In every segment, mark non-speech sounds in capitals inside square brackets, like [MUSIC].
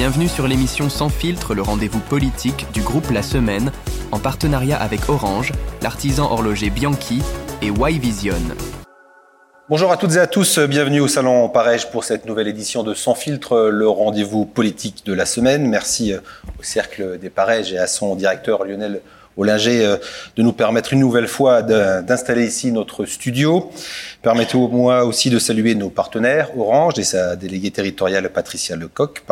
Bienvenue sur l'émission Sans filtre, le rendez-vous politique du groupe La Semaine, en partenariat avec Orange, l'artisan horloger Bianchi et Y Vision. Bonjour à toutes et à tous, bienvenue au Salon Parège pour cette nouvelle édition de Sans filtre, le rendez-vous politique de la semaine. Merci au Cercle des Parèges et à son directeur Lionel Ollinger euh, de nous permettre une nouvelle fois d'installer ici notre studio. Permettez-moi aussi de saluer nos partenaires, Orange et sa déléguée territoriale Patricia Lecoq,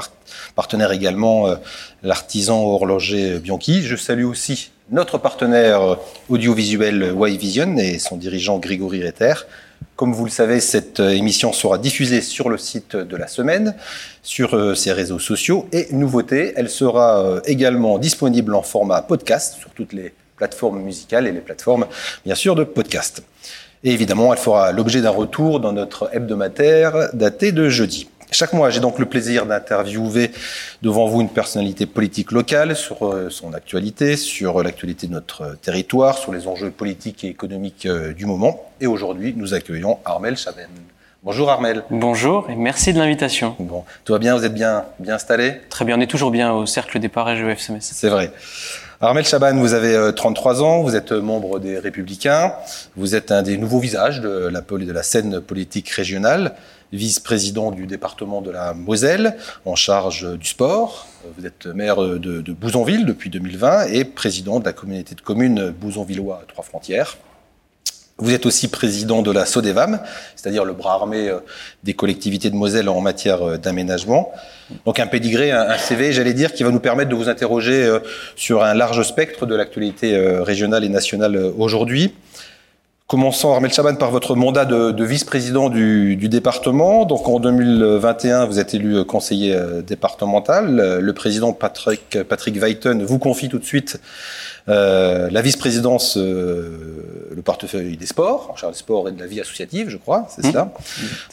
partenaire également euh, l'artisan horloger Bianchi. Je salue aussi notre partenaire euh, audiovisuel Y Vision et son dirigeant Grégory Retter. Comme vous le savez, cette émission sera diffusée sur le site de la semaine, sur ses réseaux sociaux. Et nouveauté, elle sera également disponible en format podcast sur toutes les plateformes musicales et les plateformes, bien sûr, de podcast. Et évidemment, elle fera l'objet d'un retour dans notre hebdomadaire daté de jeudi. Chaque mois, j'ai donc le plaisir d'interviewer devant vous une personnalité politique locale sur euh, son actualité, sur l'actualité de notre territoire, sur les enjeux politiques et économiques euh, du moment. Et aujourd'hui, nous accueillons Armel Chaben. Bonjour Armel. Bonjour et merci de l'invitation. Bon, tout va bien, vous êtes bien, bien installé? Très bien, on est toujours bien au cercle des parages EFSMS. C'est vrai. Armel Chaban, vous avez 33 euh, ans, vous êtes membre des Républicains, vous êtes un des nouveaux visages de la, de la scène politique régionale, vice-président du département de la Moselle, en charge du sport. Vous êtes maire de, de Bouzonville depuis 2020 et président de la communauté de communes Bouzonvillois à Trois-Frontières. Vous êtes aussi président de la SODEVAM, c'est-à-dire le bras armé euh, des collectivités de Moselle en matière euh, d'aménagement. Donc un pédigré, un CV, j'allais dire, qui va nous permettre de vous interroger euh, sur un large spectre de l'actualité régionale et nationale aujourd'hui. Commençons, Armel Chaban, par votre mandat de, vice-président du, département. Donc en 2021, vous êtes élu conseiller départemental. Le président Patrick, Patrick Weiten vous confie tout de suite euh, la vice-présidence, euh, le portefeuille des sports, en charge des sports et de la vie associative, je crois, c'est mmh. cela.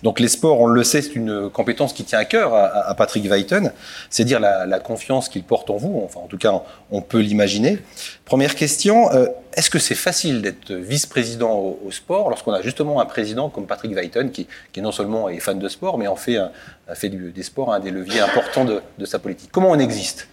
Donc les sports, on le sait, c'est une compétence qui tient à cœur à, Patrick Weiten, c'est dire la, confiance qu'il porte en vous, enfin en tout cas on peut l'imaginer. Première question, euh, est-ce que c'est facile d'être vice-président au, sport lorsqu'on a justement un président comme Patrick Weiten qui, qui non seulement est fan de sport, mais en fait, fait des sports un des leviers importants de, de sa politique. Comment on existe?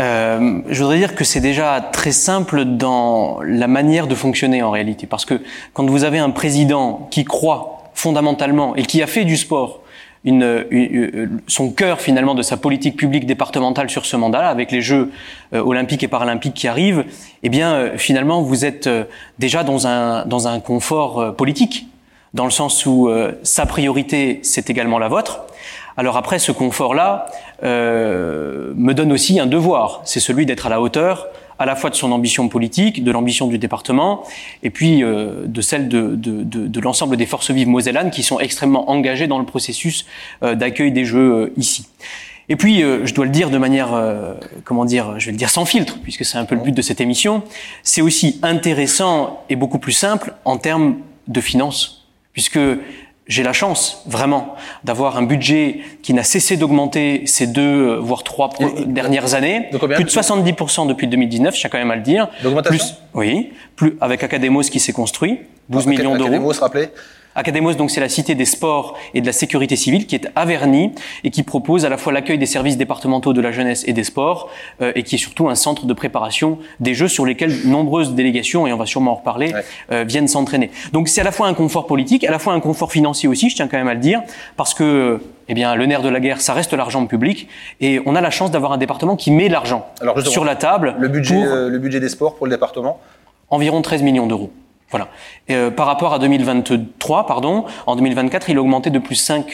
Euh, je voudrais dire que c'est déjà très simple dans la manière de fonctionner en réalité, parce que quand vous avez un président qui croit fondamentalement et qui a fait du sport une, son cœur finalement de sa politique publique départementale sur ce mandat, avec les Jeux euh, olympiques et paralympiques qui arrivent, eh bien euh, finalement vous êtes déjà dans un dans un confort politique, dans le sens où sa priorité c'est également la vôtre. Alors après, ce confort-là euh, me donne aussi un devoir, c'est celui d'être à la hauteur à la fois de son ambition politique, de l'ambition du département, et puis euh, de celle de, de, de, de l'ensemble des forces vives mosellanes qui sont extrêmement engagées dans le processus euh, d'accueil des Jeux euh, ici. Et puis, euh, je dois le dire de manière, comment dire, je vais le dire sans filtre, puisque c'est un peu le but de cette émission, c'est aussi intéressant et beaucoup plus simple en termes de finances, puisque j'ai la chance, vraiment, d'avoir un budget qui n'a cessé d'augmenter ces deux, euh, voire trois dernières années. De plus de 70% depuis 2019, je tiens quand même à le dire. D'augmentation Plus, oui, plus avec Academos qui s'est construit, 12 millions d'euros. Academos, rappelez Academos, donc, c'est la cité des sports et de la sécurité civile qui est à Verny et qui propose à la fois l'accueil des services départementaux de la jeunesse et des sports euh, et qui est surtout un centre de préparation des Jeux sur lesquels nombreuses délégations, et on va sûrement en reparler, euh, viennent s'entraîner. Donc, c'est à la fois un confort politique, à la fois un confort financier aussi, je tiens quand même à le dire, parce que eh bien, le nerf de la guerre, ça reste l'argent public, et on a la chance d'avoir un département qui met l'argent sur la table. Le budget, euh, le budget des sports pour le département? Environ 13 millions d'euros. Voilà. Euh, par rapport à 2023, pardon, en 2024, il a augmenté de plus 5%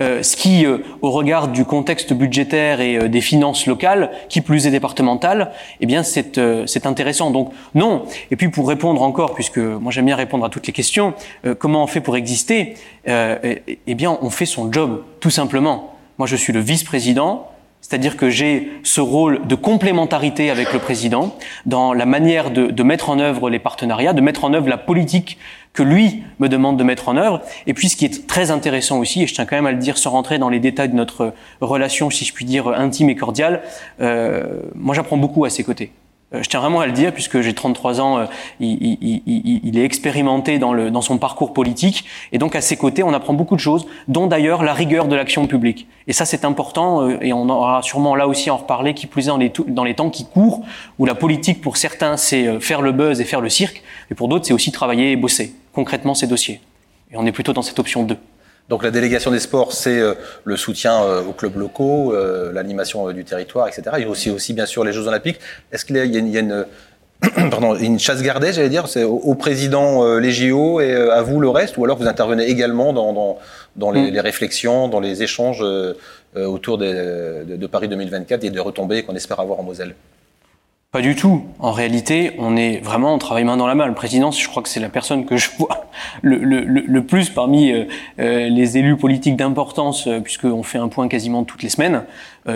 euh, ce qui, euh, au regard du contexte budgétaire et euh, des finances locales, qui plus est départementale, eh bien c'est c'est intéressant. Donc non. Et puis pour répondre encore, puisque moi j'aime bien répondre à toutes les questions, comment on fait pour exister Eh bien on fait son job, tout simplement. Moi je suis le vice-président. C'est-à-dire que j'ai ce rôle de complémentarité avec le président dans la manière de, de, mettre en œuvre les partenariats, de mettre en œuvre la politique que lui me demande de mettre en œuvre. Et puis ce qui est très intéressant aussi, et je tiens quand même à le dire sans rentrer dans les détails de notre relation, si je puis dire, intime et cordiale, euh, moi j'apprends beaucoup à ses côtés. Euh, je tiens vraiment à le dire puisque j'ai 33 ans, euh, il, il, il, il, est expérimenté dans, le, dans son parcours politique et donc à ses côtés, on apprend beaucoup de choses, dont d'ailleurs la rigueur de l'action publique. Et ça, c'est important euh, et on aura sûrement là aussi en reparler, qui plus est dans les, dans les temps qui courent, où la politique pour certains, c'est faire le buzz et faire le cirque, et pour d'autres, c'est aussi travailler et bosser concrètement ces dossiers. Et on est plutôt dans cette option 2. Donc la délégation des sports, c'est euh, le soutien euh, aux clubs locaux, euh, l'animation du territoire, etc. Il y a aussi, aussi bien sûr les Jeux Olympiques. Est-ce qu'il y a, il y a une, [CLEARS THROAT] pardon, une chasse gardée, j'allais dire, c'est au, président les JO et à vous le reste, ou alors vous intervenez également dans, dans, dans les, mm. les, réflexions, dans les échanges autour des, de, de, Paris 2024 et des retombées qu'on espère avoir en Moselle? Pas du tout. En réalité, on est vraiment, on travaille main dans la main. Le président, je crois que c'est la personne que je vois [LAUGHS] le, plus parmi euh, euh, les élus politiques d'importance, euh, puisqu'on fait un point quasiment toutes les semaines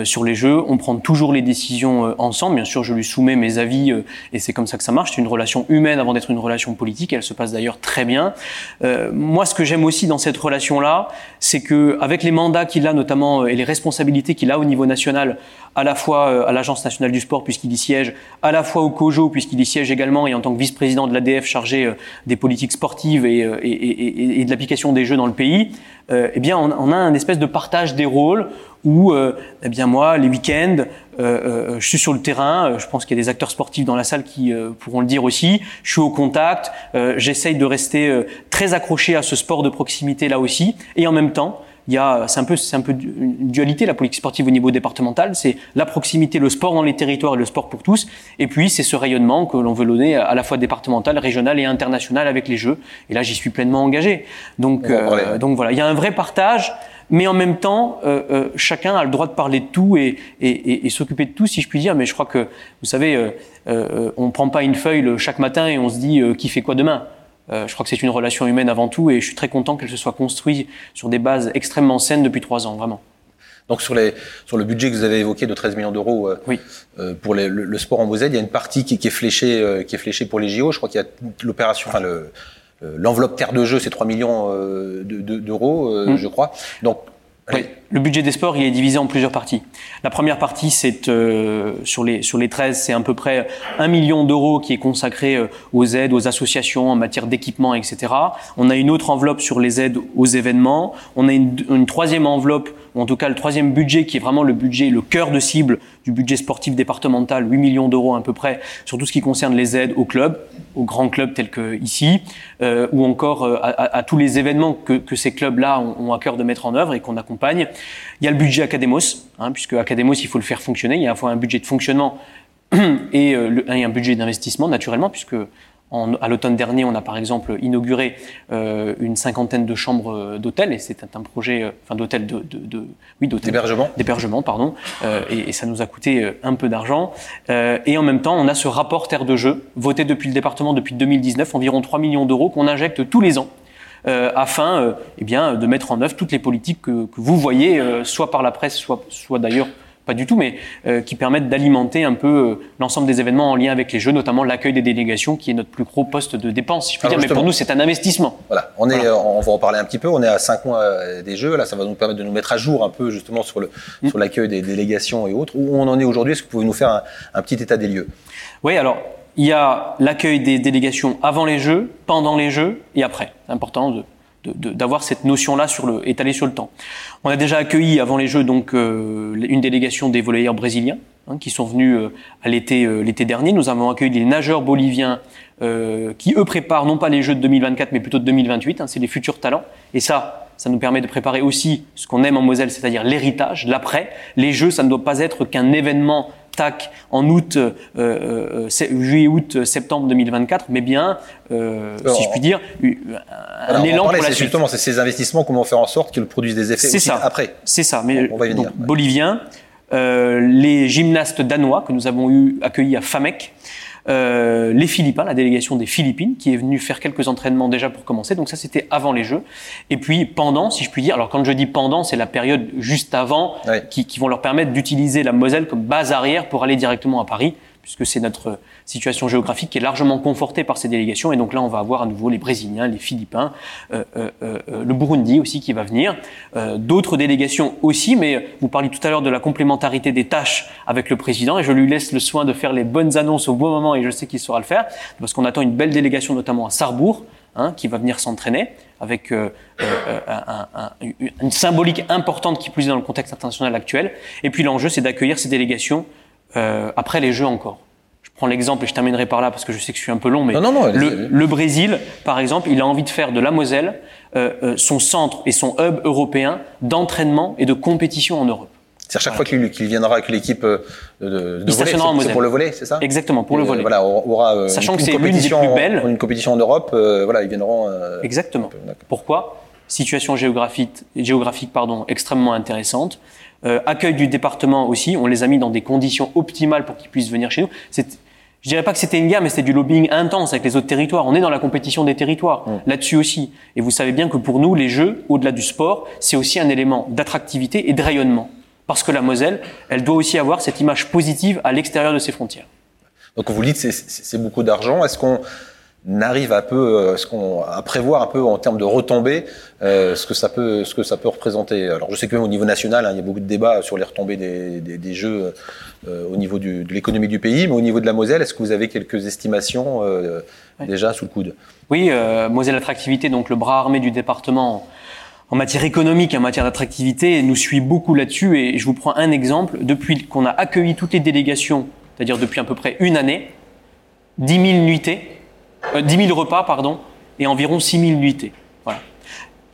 sur les jeux. On prend toujours les décisions ensemble. Bien sûr, je lui soumets mes avis et c'est comme ça que ça marche. C'est une relation humaine avant d'être une relation politique. Elle se passe d'ailleurs très bien. moi, ce que j'aime aussi dans cette relation-là, c'est que avec les mandats qu'il a, notamment et les responsabilités qu'il a au niveau national, à la fois à l'Agence nationale du sport puisqu'il y siège, à la fois au COJO puisqu'il y siège également et en tant que vice-président de l'ADF chargé des politiques sportives et, et, et de l'application des jeux dans le pays, euh, eh bien, on, on, a un espèce de partage des rôles où, euh, eh bien, moi, les week-ends, euh, je suis sur le terrain. Je pense qu'il y a des acteurs sportifs dans la salle qui pourront le dire aussi. Je suis au contact. J'essaye de rester très accroché à ce sport de proximité là aussi, et en même temps, il y a, c'est un peu, c'est un peu une dualité la politique sportive au niveau départemental. C'est la proximité, le sport dans les territoires et le sport pour tous. Et puis c'est ce rayonnement que l'on veut donner à la fois départemental, régional et international avec les Jeux. Et là, j'y suis pleinement engagé. Donc, euh, donc voilà, il y a un vrai partage. Mais en même temps, euh, euh, chacun a le droit de parler de tout et, et, et, et s'occuper de tout, si je puis dire. Mais je crois que, vous savez, euh, euh on prend pas une feuille chaque matin et on se dit qui fait quoi demain. Euh, je crois que c'est une relation humaine avant tout et je suis très content qu'elle se soit construite sur des bases extrêmement saines depuis trois ans, vraiment. Donc sur, les, sur le budget que vous avez évoqué de 13 millions d'euros euh, oui. euh, pour les, le, le, sport en Moselle, il y a une partie qui, qui est fléchée qui est fléchée pour les JO. Je crois qu'il y a l'opération, enfin le l'enveloppe terre de jeu, c'est 3 millions d'euros, de, de, mmh. je crois. Donc Le budget des sports, il est divisé en plusieurs parties. La première partie, c'est euh, sur les sur les 13, c'est à peu près un million d'euros qui est consacré euh, aux aides, aux associations en matière d'équipement, etc. On a une autre enveloppe sur les aides aux événements. On a une troisième enveloppe, en tout cas le troisième budget qui est vraiment le budget, le cœur de cible du budget sportif départemental, 8 millions d'euros à peu près, sur tout ce qui concerne les aides aux clubs, aux grands clubs tels que ici, euh, ou encore euh, à, tous les événements que, ces clubs-là ont, à cœur de mettre en œuvre et qu'on accompagne. Il y a le budget Academos, hein, puisque Academos, il faut le faire fonctionner. Il y a à la fois un budget de fonctionnement [CLEARS THROAT] euh, et un budget d'investissement, naturellement, puisque en, à l'automne dernier, on a par exemple inauguré euh, une cinquantaine de chambres euh, d'hôtel, et c'est un projet, euh, enfin d'hôtel de, de, de, oui, d'hôtel d'hébergement, d'hébergement, pardon, euh, et, et, ça nous a coûté euh, un peu d'argent. Euh, et en même temps, on a ce rapport terre de jeu voté depuis le département depuis 2019, environ 3 millions d'euros qu'on injecte tous les ans euh, afin euh, eh bien, de mettre en œuvre toutes les politiques que, que vous voyez, euh, soit par la presse, soit, soit d'ailleurs pas du tout, mais euh, qui permettent d'alimenter un peu euh, l'ensemble des événements en lien avec les Jeux, notamment l'accueil des délégations, qui est notre plus gros poste de dépense, si je puis dire. Mais pour nous, c'est un investissement. Voilà, on est, voilà. on va en parler un petit peu. On est à cinq mois euh, des Jeux. Là, ça va nous permettre de nous mettre à jour un peu justement sur mmh. sur l'accueil des délégations et autres. Où on en est aujourd'hui? Est-ce que vous pouvez nous faire un, un petit état des lieux? Oui, alors il y a l'accueil des délégations avant les Jeux, pendant les Jeux et après. C'est important de d'avoir cette notion-là sur le, étalée sur le temps. On a déjà accueilli avant les Jeux donc euh, une délégation des volleyeurs brésiliens hein, qui sont venus euh, à l'été euh, l'été dernier. Nous avons accueilli des nageurs boliviens euh, qui eux préparent non pas les Jeux de 2024 mais plutôt de 2028. Hein, c'est les futurs talents et ça, ça nous permet de préparer aussi ce qu'on aime en Moselle, c'est-à-dire l'héritage, l'après. Les Jeux, ça ne doit pas être qu'un événement tac en août, euh, euh, juillet, août, septembre 2024, mais bien, euh, Alors, si je puis dire, un alors, élan parlait, pour la suite. Justement, c'est ces investissements, comment faire en sorte qu'ils produisent des effets ça. après. C'est ça. Mais on, on va y venir. Donc, euh, les gymnastes danois que nous avons eu accueillis à Famec, euh, les Philippins, la délégation des Philippines, qui est venue faire quelques entraînements déjà pour commencer. Donc ça, c'était avant les Jeux. Et puis pendant, si je puis dire. Alors quand je dis pendant, c'est la période juste avant, qui, qui, vont leur permettre d'utiliser la Moselle comme base arrière pour aller directement à Paris, puisque c'est notre situation géographique qui est largement confortée par ces délégations. Et donc là, on va avoir à nouveau les Brésiliens, les Philippins, euh, euh, euh, le Burundi aussi qui va venir, d'autres délégations aussi. Mais vous parliez tout à l'heure de la complémentarité des tâches avec le président, et je lui laisse le soin de faire les bonnes annonces au bon moment, et je sais qu'il saura le faire, parce qu'on attend une belle délégation, notamment à Sarrebourg, hein, qui va venir s'entraîner avec euh, euh, un, un, une symbolique importante qui plus est dans le contexte international actuel. Et puis l'enjeu, c'est d'accueillir ces délégations euh, après les Jeux encore. Je prends l'exemple et je terminerai par là parce que je sais que je suis un peu long, mais non, non, non, le, le, Brésil, par exemple, il a envie de faire de la Moselle euh, euh son centre et son hub européen d'entraînement et de compétition en Europe. C'est chaque voilà. fois qu'il viendra avec l'équipe de, de, volet, c'est pour le volet, c'est ça? Exactement, pour le volet. voilà, aura Sachant une, que c'est une compétition, plus belles. une compétition en Europe, euh, voilà, ils viendront. Exactement. Pourquoi? Situation géographique, géographique pardon, extrêmement intéressante. Euh, accueil du département aussi, on les a mis dans des conditions optimales pour qu'ils puissent venir chez nous. C'est je dirais pas que c'était une guerre, mais c'était du lobbying intense avec les autres territoires. On est dans la compétition des territoires, mmh. là-dessus aussi. Et vous savez bien que pour nous, les jeux, au-delà du sport, c'est aussi un élément d'attractivité et de rayonnement. Parce que la Moselle, elle doit aussi avoir cette image positive à l'extérieur de ses frontières. Donc vous dites c'est beaucoup d'argent. Est-ce qu'on arrive un peu, euh, ce qu'on à prévoir un peu en termes de retombées euh, ce que ça peut, ce que ça peut représenter. Alors je sais que même au niveau national, hein, il y a beaucoup de débats sur les retombées des, des, des jeux euh, au niveau du, de l'économie du pays, mais au niveau de la Moselle, est-ce que vous avez quelques estimations euh, oui. déjà sous le coude? Oui, euh, Moselle Attractivité, donc le bras armé du département en matière économique, en matière d'attractivité, nous suit beaucoup là-dessus. Et je vous prends un exemple. Depuis qu'on a accueilli toutes les délégations, c'est-à-dire depuis à peu près une année, 10 000 nuitées, euh, 10 000 repas, pardon, et environ 6 000 nuitées. Voilà.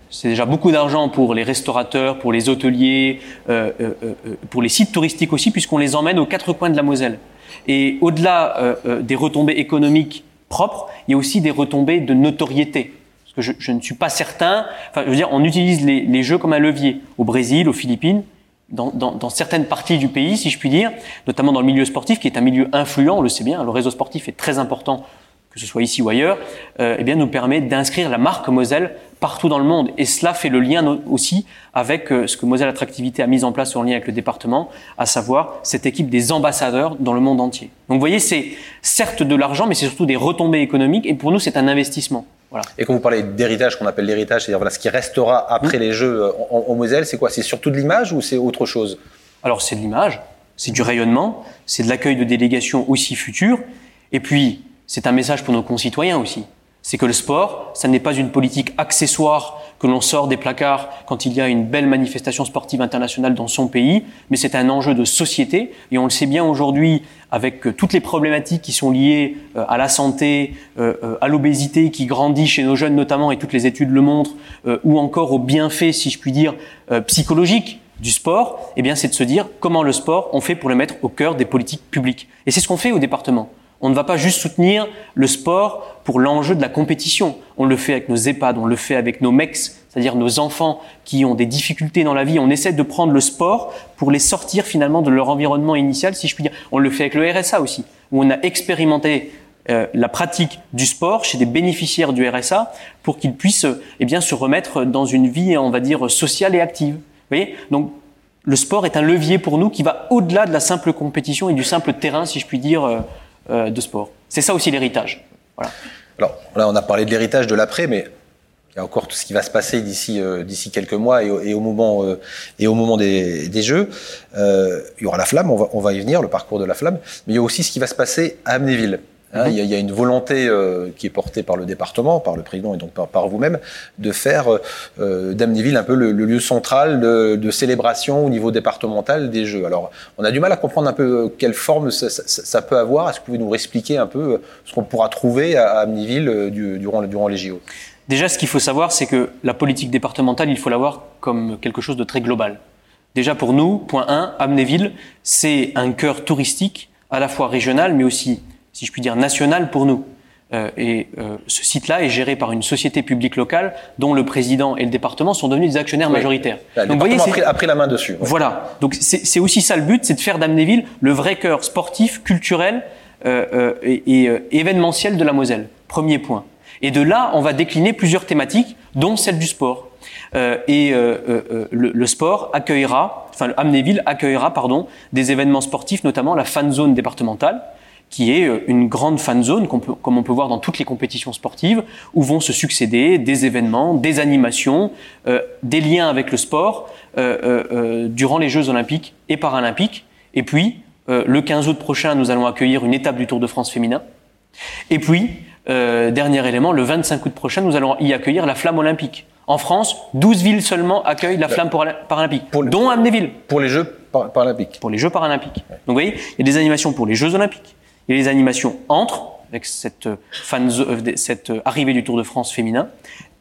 C'est déjà beaucoup d'argent pour les restaurateurs, pour les hôteliers, euh, euh, euh, pour les sites touristiques aussi, puisqu'on les emmène aux quatre coins de la Moselle. Et au-delà euh, euh, des retombées économiques propres, il y a aussi des retombées de notoriété que je, je, ne suis pas certain. Enfin, je veux dire, on utilise les, les jeux comme un levier au Brésil, aux Philippines, dans, dans, dans, certaines parties du pays, si je puis dire, notamment dans le milieu sportif, qui est un milieu influent, on le sait bien, le réseau sportif est très important, que ce soit ici ou ailleurs, euh, eh bien, nous permet d'inscrire la marque Moselle partout dans le monde. Et cela fait le lien aussi avec euh, ce que Moselle Attractivité a mis en place en lien avec le département, à savoir cette équipe des ambassadeurs dans le monde entier. Donc vous voyez, c'est certes de l'argent, mais c'est surtout des retombées économiques, et pour nous, c'est un investissement. Voilà. Et quand vous parlez d'héritage, qu'on appelle l'héritage, c'est-à-dire voilà, ce qui restera après mmh. les Jeux en, en Moselle, c'est quoi? C'est surtout de l'image ou c'est autre chose? Alors c'est de l'image, c'est du rayonnement, c'est de l'accueil de délégations aussi futures, et puis c'est un message pour nos concitoyens aussi. C'est que le sport, ça n'est pas une politique accessoire que l'on sort des placards quand il y a une belle manifestation sportive internationale dans son pays, mais c'est un enjeu de société. Et on le sait bien aujourd'hui avec toutes les problématiques qui sont liées euh, à la santé, euh, à l'obésité qui grandit chez nos jeunes notamment, et toutes les études le montrent, euh, ou encore aux bienfaits, si je puis dire, psychologiques du sport, eh bien, c'est de se dire comment le sport on fait pour le mettre au cœur des politiques publiques. Et c'est ce qu'on fait au département. On ne va pas juste soutenir le sport pour l'enjeu de la compétition. On le fait avec nos EHPAD, on le fait avec nos MEX, c'est-à-dire nos enfants qui ont des difficultés dans la vie. On essaie de prendre le sport pour les sortir finalement de leur environnement initial, si je puis dire. On le fait avec le RSA aussi, où on a expérimenté euh, la pratique du sport chez des bénéficiaires du RSA pour qu'ils puissent eh bien, se remettre dans une vie, on va dire, sociale et active. Vous voyez? Donc, le sport est un levier pour nous qui va au-delà de la simple compétition et du simple terrain, si je puis dire, euh, euh, de sport. C'est ça aussi l'héritage. Alors là, on a parlé de l'héritage de l'après, mais il y a encore tout ce qui va se passer d'ici euh, quelques mois et, au moment euh, et au moment des, des Jeux. Il y aura la flamme, on va, on va y venir, le parcours de la flamme, mais il y a aussi ce qui va se passer à Amnéville. Hein, il, y a, il, y a, une volonté euh, qui est portée par le département, par le président et donc par, par vous-même, de faire euh, d'Amnéville un peu le, le, lieu central de, de, célébration au niveau départemental des Jeux. Alors, on a du mal à comprendre un peu quelle forme ça, ça, ça peut avoir. Est-ce que vous pouvez nous expliquer un peu ce qu'on pourra trouver à, à Amnéville euh, du, durant, durant les JO Déjà, ce qu'il faut savoir, c'est que la politique départementale, il faut la voir comme quelque chose de très global. Déjà pour nous, point 1, Amnéville, c'est un cœur touristique, à la fois régional, mais aussi si je puis dire, national pour nous. Euh, et euh, ce site-là est géré par une société publique locale dont le président et le département sont devenus des actionnaires oui. majoritaires. Le Donc, voyez, a pris, a pris, la main dessus. Ouais. Voilà. Donc c'est aussi ça le but, c'est de faire d'Amnéville le vrai cœur sportif, culturel euh, euh et, et euh, événementiel de la Moselle. Premier point. Et de là, on va décliner plusieurs thématiques, dont celle du sport. Euh, et le, le, sport accueillera, enfin Amnéville accueillera, pardon, des événements sportifs, notamment la fan zone départementale, qui est euh, une grande fan zone, comme on peut voir dans toutes les compétitions sportives, où vont se succéder des événements, des animations, euh, des liens avec le sport euh, durant les Jeux olympiques et paralympiques. Et puis, le 15 août prochain, nous allons accueillir une étape du Tour de France féminin. Et puis, dernier élément, le 25 août prochain, nous allons y accueillir la flamme olympique. En France, 12 villes seulement accueillent la flamme paralympique, dont Amnéville. Pour les Jeux paralympiques. Pour les Jeux paralympiques. Donc vous voyez, il y a des animations pour les Jeux olympiques, a les animations entre, avec cette, fan, euh, cette arrivée du Tour de France féminin,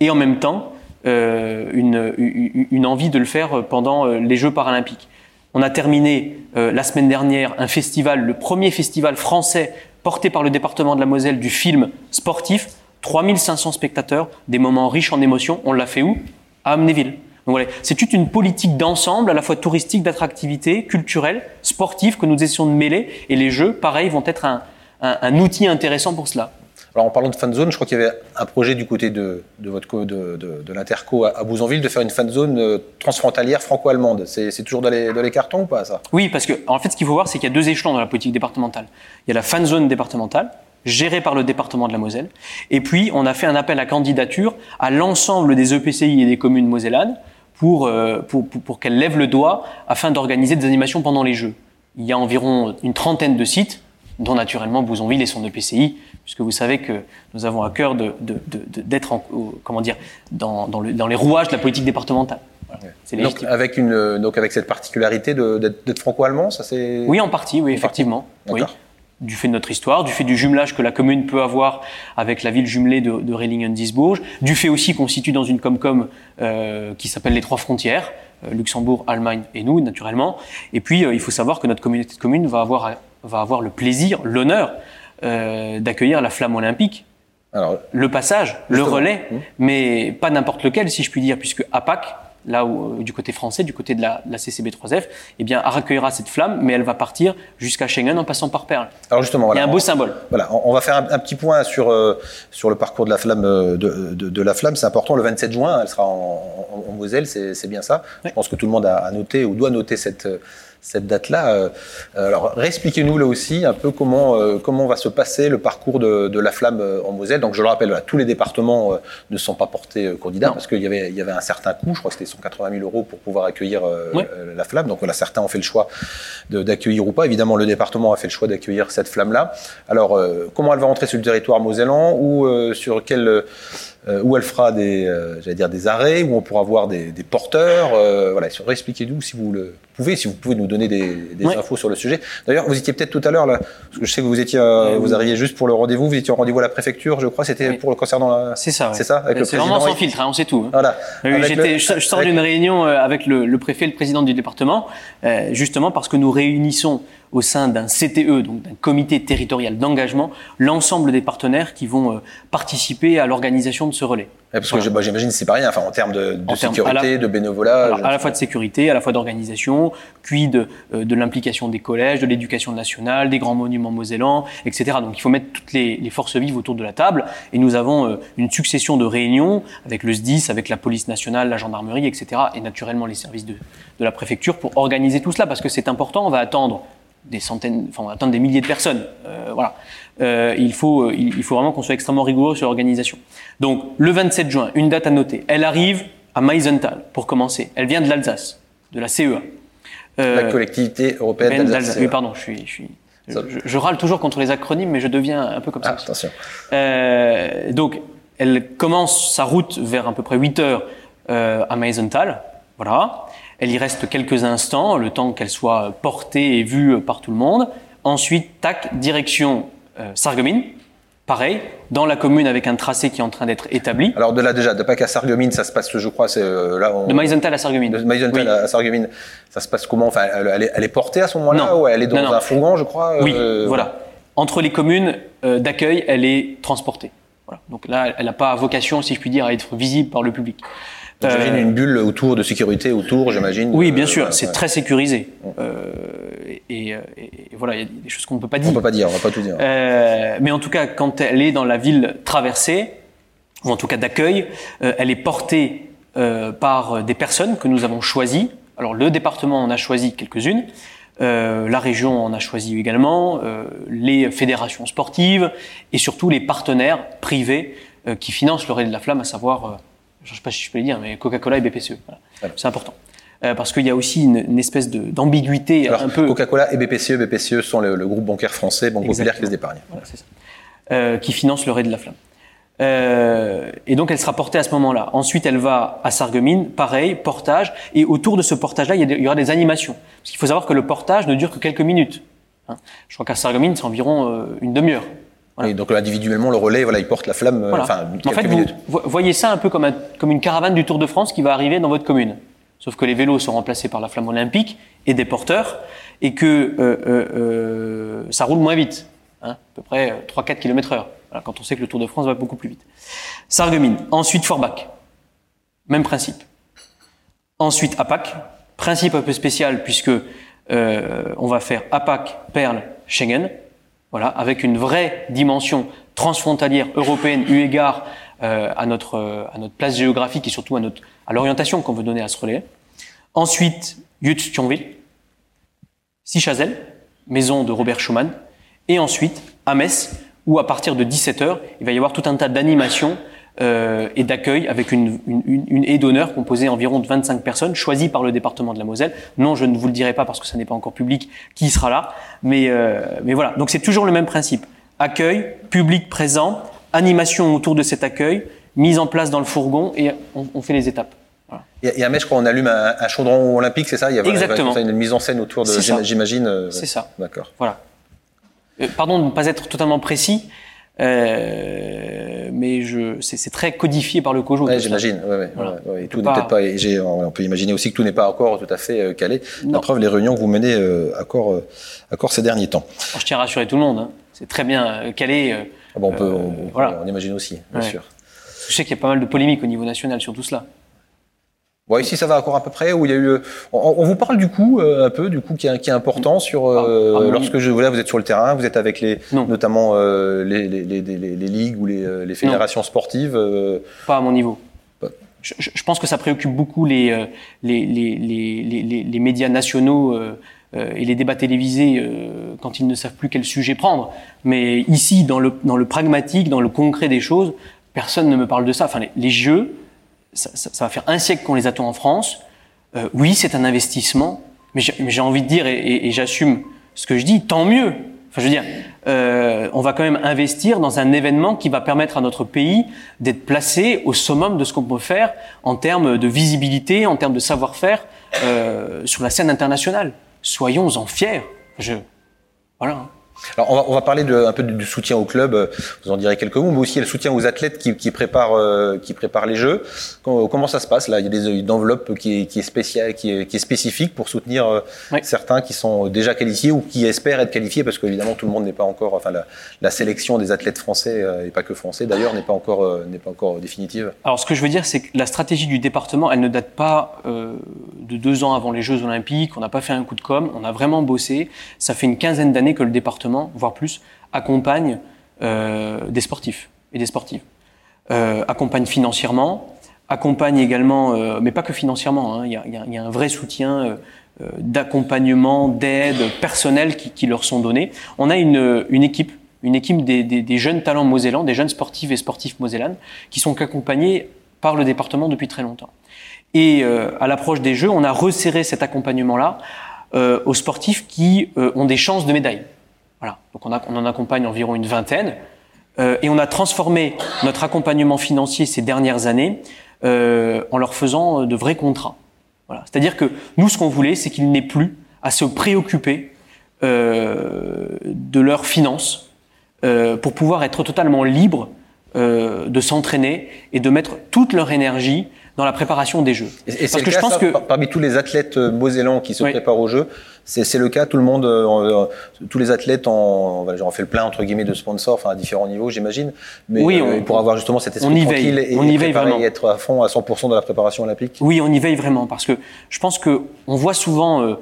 et en même temps, euh, une, envie de le faire pendant euh, les Jeux paralympiques. On a terminé euh, la semaine dernière un festival, le premier festival français porté par le département de la Moselle du film sportif. 3500 spectateurs, des moments riches en émotions. On l'a fait où? À Amnéville. Donc voilà, c'est toute une politique d'ensemble, à la fois touristique, d'attractivité, culturelle, sportive, que nous essayons de mêler. Et les jeux, pareil, vont être un, un, outil intéressant pour cela. Alors en parlant de fan zone, je crois qu'il y avait un projet du côté de, de votre de, de, de l'interco à Bouzonville de faire une fan zone euh, transfrontalière franco-allemande. C'est toujours dans les, dans les, cartons ou pas ça? Oui, parce que en fait, ce qu'il faut voir, c'est qu'il y a deux échelons dans la politique départementale. Il y a la fan zone départementale, gérée par le département de la Moselle, et puis on a fait un appel à candidature à l'ensemble des EPCI et des communes mosellanes euh, pour, pour, pour, qu'elle lève le doigt afin d'organiser des animations pendant les Jeux. Il y a environ une trentaine de sites, dont naturellement Bouzonville et son EPCI, puisque vous savez que nous avons à cœur d'être de, de, de, comment dire dans, dans, le, dans, les rouages de la politique départementale. donc avec une donc avec cette particularité d'être franco-allemand, ça c'est oui en partie oui effectivement. Oui du fait de notre histoire, du fait du jumelage que la commune peut avoir avec la ville jumelée de, de Reylingen-Disbourg, du fait aussi qu'on situe dans une comcom euh, qui s'appelle les trois frontières, euh, Luxembourg, Allemagne et nous, naturellement. Et puis, euh, il faut savoir que notre communauté de communes va avoir, va avoir le plaisir, l'honneur euh, d'accueillir la flamme olympique. Alors, le passage, le relais, mmh. mais pas n'importe lequel, si je puis dire, puisque APAC, là où, euh, du côté français, du côté de la, la CCB3F, eh bien, accueillera cette flamme, mais elle va partir jusqu'à Schengen en passant par Perle. Alors justement, voilà, il y a un beau symbole. Voilà, on, va faire un, petit point sur euh, sur le parcours de la flamme euh, de, de, de la flamme. C'est important. Le 27 juin, elle sera en, en, en Moselle, c'est bien ça. Je pense que tout le monde a, a noté ou doit noter cette cette date-là. Euh, alors, réexpliquez-nous là aussi un peu comment euh, comment va se passer le parcours de, de la flamme euh, en Moselle. Donc, je le rappelle, tous les départements ne sont pas portés candidats parce qu'il y avait il y avait un certain coût. Je crois que c'était 180 000 euros pour pouvoir accueillir la flamme. Donc, voilà, certains ont fait le choix d'accueillir ou pas. Évidemment, le département a fait le choix d'accueillir cette flamme-là. Alors, comment elle va rentrer sur le territoire mosellan ou sur quel euh, où elle fera des, euh, j'allais dire des arrêts, où on pourra voir des, des porteurs. Euh, voilà, expliquez-nous si vous le pouvez, si vous pouvez nous donner des, des infos sur le sujet. D'ailleurs, vous étiez peut-être tout à l'heure là, parce que je sais que vous étiez, euh, vous arriviez juste pour le rendez-vous, vous étiez au rendez-vous à la préfecture, je crois, c'était pour le concernant la. C'est ça. C'est ça. C'est vraiment sans filtre, hein, on sait tout. Hein. Voilà. j'étais, je, sors d'une réunion avec le, le, préfet, le président du département, justement parce que nous réunissons au sein d'un CTE, donc d'un comité territorial d'engagement, l'ensemble des partenaires qui vont participer à l'organisation de ce relais. parce que bah, j'imagine c'est pas rien, enfin en termes de, de sécurité, de bénévolat. à la fois de sécurité, à la fois d'organisation, puis de, euh, de l'implication des collèges, de l'éducation nationale, des grands monuments mosellans, etc. Donc il faut mettre toutes les, les, forces vives autour de la table. Et nous avons euh, une succession de réunions avec le SDIS, avec la police nationale, la gendarmerie, etc. Et naturellement les services de, de la préfecture pour organiser tout cela, parce que c'est important. On va attendre des centaines, enfin on va des milliers de personnes. Euh, voilà. Euh, il, faut, il, faut vraiment qu'on soit extrêmement rigoureux sur l'organisation. Donc le 27 juin, une date à noter. Elle arrive à Meisenthal pour commencer. Elle vient de l'Alsace, de la CEA. Euh, la collectivité européenne d'Alsace. Oui, pardon, je suis, je suis je, je, râle toujours contre les acronymes, mais je deviens un peu comme ça. Ah, attention. Euh, donc, elle commence sa route vers à peu près 8 heures euh, à Meisenthal. Voilà. Elle y reste quelques instants, le temps qu'elle soit portée et vue par tout le monde. Ensuite, tac, direction euh, Sarreguemines. Pareil, dans la commune avec un tracé qui est en train d'être établi. Alors de là déjà, de Pâques à Sarreguemines, ça se passe, je crois, c'est euh, là. On... De Meisenthal à Sarreguemines. De Meisenthal oui. à Sarreguemines, ça se passe comment? Enfin, elle, est, elle, est, portée à ce moment-là ou elle est dans non, non. un fourgon, je crois Oui, euh... voilà. Entre les communes euh, d'accueil, elle est transportée. Voilà. Donc là, elle n'a pas vocation, si je puis dire, à être visible par le public. J'imagine euh, une bulle autour de sécurité autour, j'imagine. Oui, bien sûr, c'est très sécurisé. Euh, et, et, et, voilà, il y a des choses qu'on ne peut pas dire. On peut pas dire, on va pas tout dire. Euh, mais en tout cas, quand elle est dans la ville traversée, ou en tout cas d'accueil, euh, elle est portée euh, par des personnes que nous avons choisies. Alors le département en a choisi quelques-unes. Euh, la région en a choisi également, euh, les fédérations sportives et surtout les partenaires privés euh, qui financent le relais de la flamme, à savoir, euh, je ne sais pas si je peux le dire, mais Coca-Cola et BPCE. Voilà. Voilà. C'est important. Euh, parce qu'il y a aussi une, une espèce d'ambiguïté un peu. Coca-Cola et BPCE, BPCE sont le, le groupe bancaire français, Banque Populaire Exactement. Caisse d'épargne. Voilà, c'est ça. Euh, qui finance le raid de la flamme. Euh, et donc elle sera portée à ce moment-là. Ensuite, elle va à Sarreguemines, pareil, portage. Et autour de ce portage-là, il y aura des animations. Parce qu'il faut savoir que le portage ne dure que quelques minutes. hein. Je crois qu'à Sarreguemines, c'est environ euh, une demi-heure. Voilà. Et donc individuellement, le relais, voilà, il porte la flamme, euh, Voilà. enfin, en fait, vous minutes. vo- voyez ça un peu comme, un- comme une caravane du Tour de France qui va arriver dans votre commune. Sauf que les vélos sont remplacés par la flamme olympique et des porteurs, et que euh, euh, euh, ça roule moins vite, hein, à peu près euh, 3-4 km heure, voilà, quand on sait que le Tour de France va beaucoup plus vite. Sarreguemines, ensuite Forbach, même principe. Ensuite APAC, principe un peu spécial puisque euh, on va faire APAC, Perle, Schengen, voilà, avec une vraie dimension transfrontalière européenne eu égard euh, à notre euh, à notre place géographique et surtout à notre à l'orientation qu'on veut donner à ce relais. Ensuite, Yutz-Thionville, Sichazel, maison de Robert Schumann, et ensuite à Metz, où à partir de 17h, il va y avoir tout un tas d'animations euh, et d'accueil avec une, une, une, une haie d'honneur composée environ de 25 personnes, choisies par le département de la Moselle. Non, je ne vous le dirai pas parce que ça n'est pas encore public qui sera là, mais, euh, mais voilà. Donc c'est toujours le même principe. Accueil, public présent, animation autour de cet accueil, mise en place dans le fourgon et on, on fait les étapes. Voilà. Et, à Metz, je crois, on allume un, un chaudron olympique, c'est ça? Il y a Exactement. une mise en scène autour de, C'est ça. j'imagine. euh, C'est ça. D'accord. Voilà. Euh, pardon de ne pas être totalement précis, euh, mais je, c'est, c'est très codifié par le COJO. Ouais, j'imagine. Ouais, ouais, Voilà. Et tout n'est peut-être pas. et j'ai- on peut imaginer aussi que tout n'est pas encore tout à fait euh, calé. La Non. preuve, les réunions que vous menez euh, accord, euh, accord ces derniers temps. Alors, je tiens à rassurer tout le monde. hein. C'est très bien euh, calé. Ah bon, on peut, on, voilà. on imagine aussi, bien sûr. je sais qu'il y a pas mal de polémiques au niveau national sur tout cela. Bon, ici, ça va encore à peu près. Où il y a eu. On, on vous parle du coup euh, un peu du coup qui est, qui est important sur euh, Ah, ah, lorsque je voilà, vous êtes sur le terrain, vous êtes avec les Non. notamment euh, les, les, les, les, les ligues ou les, euh, les fédérations sportives. Pas à mon niveau. Pas- Je, pense que ça préoccupe beaucoup les, les, les, les, les, les- les médias nationaux et les débats télévisés quand ils ne savent plus quel sujet prendre. Mais ici, dans le, dans le pragmatique, dans le concret des choses, personne ne me parle de ça. Enfin, les, les jeux, ça, ça- ça va faire un siècle qu'on les attend en France. Euh, oui, c'est un investissement, mais j'ai envie de dire, et, et- et j'assume ce que je dis, tant mieux. Enfin, je veux dire, euh, on va quand même investir dans un événement qui va permettre à notre pays d'être placé au summum de ce qu'on peut faire en termes de visibilité, en termes de savoir-faire euh, sur la scène internationale. Soyons-en fiers. Je, voilà. Alors, on va, on va parler de, un peu du, soutien au club. euh, Vous en direz quelques mots, mais aussi le soutien aux athlètes qui, qui préparent, euh, qui préparent les Jeux. Comment, comment ça se passe là? Il y a des, une enveloppe qui est, qui est spéciale, qui est, qui est spécifique pour soutenir euh, Oui. certains qui sont déjà qualifiés ou qui espèrent être qualifiés, parce qu'évidemment tout le monde n'est pas encore. Enfin, la, la sélection des athlètes français euh, et pas que français d'ailleurs n'est pas encore euh, n'est pas encore définitive. Alors, ce que je veux dire, c'est que la stratégie du département, elle ne date pas euh, de deux ans avant les Jeux Olympiques. On n'a pas fait un coup de com. On a vraiment bossé. Ça fait une quinzaine d'années que le département, voire plus, accompagne euh, des sportifs et des sportives. Euh, accompagne financièrement, accompagne également, euh, mais pas que financièrement. hein. Il y, a, y a- un vrai soutien euh, euh, d'accompagnement, d'aide personnelle qui, qui leur sont donnés. On a une, une équipe, une équipe des, des- des jeunes talents mosellans, des jeunes sportifs et sportifs mosellanes, qui sont accompagnés par le département depuis très longtemps. Et euh, à l'approche des Jeux, on a resserré cet accompagnement-là euh, aux sportifs qui euh, ont des chances de médaille. Voilà. Donc on, a- on en accompagne environ une vingtaine. Euh, et on a transformé notre accompagnement financier ces dernières années euh, en leur faisant euh, de vrais contrats. Voilà. C'est-à-dire que nous, ce qu'on voulait, c'est qu'ils n'aient plus à se préoccuper de leurs finances pour pouvoir être totalement libres de s'entraîner et de mettre toute leur énergie dans la préparation des Jeux. Et, et c'est Parce que cas, je pense ça, que par- parmi tous les athlètes euh, mosellans qui se Oui. préparent aux Jeux, c'est le cas. Tout le monde, euh, euh, tous les athlètes, en, j'en fais le plein entre guillemets de sponsors, enfin à différents niveaux, j'imagine. Mais Oui, euh, on- pour avoir justement cet esprit on y tranquille veille. et, On y veille et être à fond à 100% de la préparation olympique. Oui, on y veille vraiment parce que je pense que on voit souvent euh,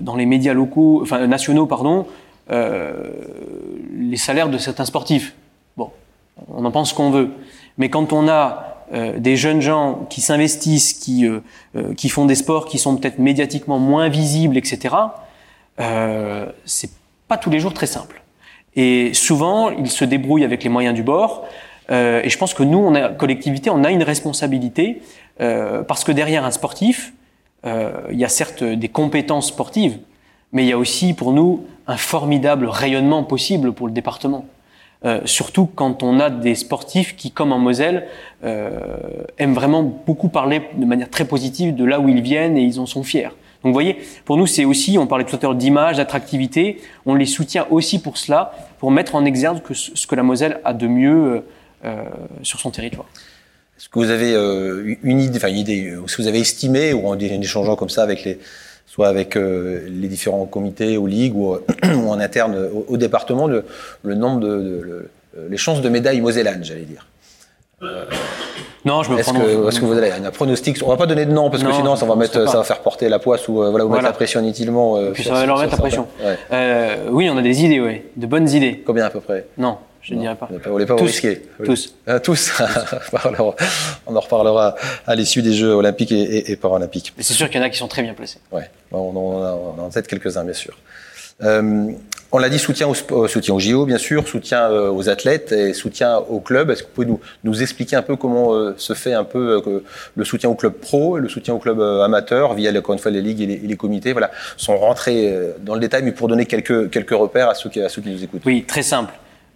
dans les médias locaux, enfin nationaux, pardon, les salaires de certains sportifs. Bon, on en pense qu'on veut, mais quand on a euh, des jeunes gens qui s'investissent, qui euh, euh, qui font des sports qui sont peut-être médiatiquement moins visibles, etc. euh, c'est pas tous les jours très simple. Et souvent, ils se débrouillent avec les moyens du bord. Euh, et je pense que nous, on a collectivité, on a une responsabilité parce que derrière un sportif, il y a certes des compétences sportives, mais il y a aussi pour nous un formidable rayonnement possible pour le département. Euh, surtout quand on a des sportifs qui, comme en Moselle, euh, aiment vraiment beaucoup parler de manière très positive de là où ils viennent et ils en sont fiers. Donc vous voyez, pour nous c'est aussi, on parlait tout à l'heure d'image, d'attractivité, on les soutient aussi pour cela, pour mettre en exergue ce que la Moselle a de mieux euh, sur son territoire. Est-ce que vous avez euh, une idée, enfin une idée, ce que vous avez estimé ou en échangeant comme ça avec les, soit avec euh, les différents comités ou ligues ou, [CLEARS THROAT] ou en interne au, au département, le, le, nombre de, de le, les chances de médailles mosellanes, j'allais dire. Euh, non, je me Est-ce que, est-ce que vous avez un pronostic On va pas donner de nom parce que Non, sinon ça va mettre, ça faire porter la poisse ou euh, voilà, ou mettre la pression inutilement. euh, Puis ça va leur mettre la pression. Ouais. Euh, oui, on a des idées, ouais, de bonnes idées. Combien à peu près? Non, je ne dirais pas. Vous ne pas vous Tous. risquer Tous. Ah, tous. [LAUGHS] Alors, on en reparlera à l'issue des Jeux olympiques et, et- et paralympiques. Mais c'est sûr qu'il y en a qui sont très bien placés. Ouais, on, on, a, on a en tête quelques-uns, bien sûr. Euh, on l'a dit, soutien au, soutien au JO, bien sûr, soutien euh, aux athlètes et soutien au club. Est-ce que vous pouvez nous, nous expliquer un peu comment euh, se fait un peu euh, le soutien au club pro et le soutien au club amateur via, encore une fois, les ligues et les, et les comités? Voilà, sont rentrés euh, dans le détail, mais pour donner quelques, quelques repères à ceux qui, à ceux qui nous écoutent. Oui, très simple.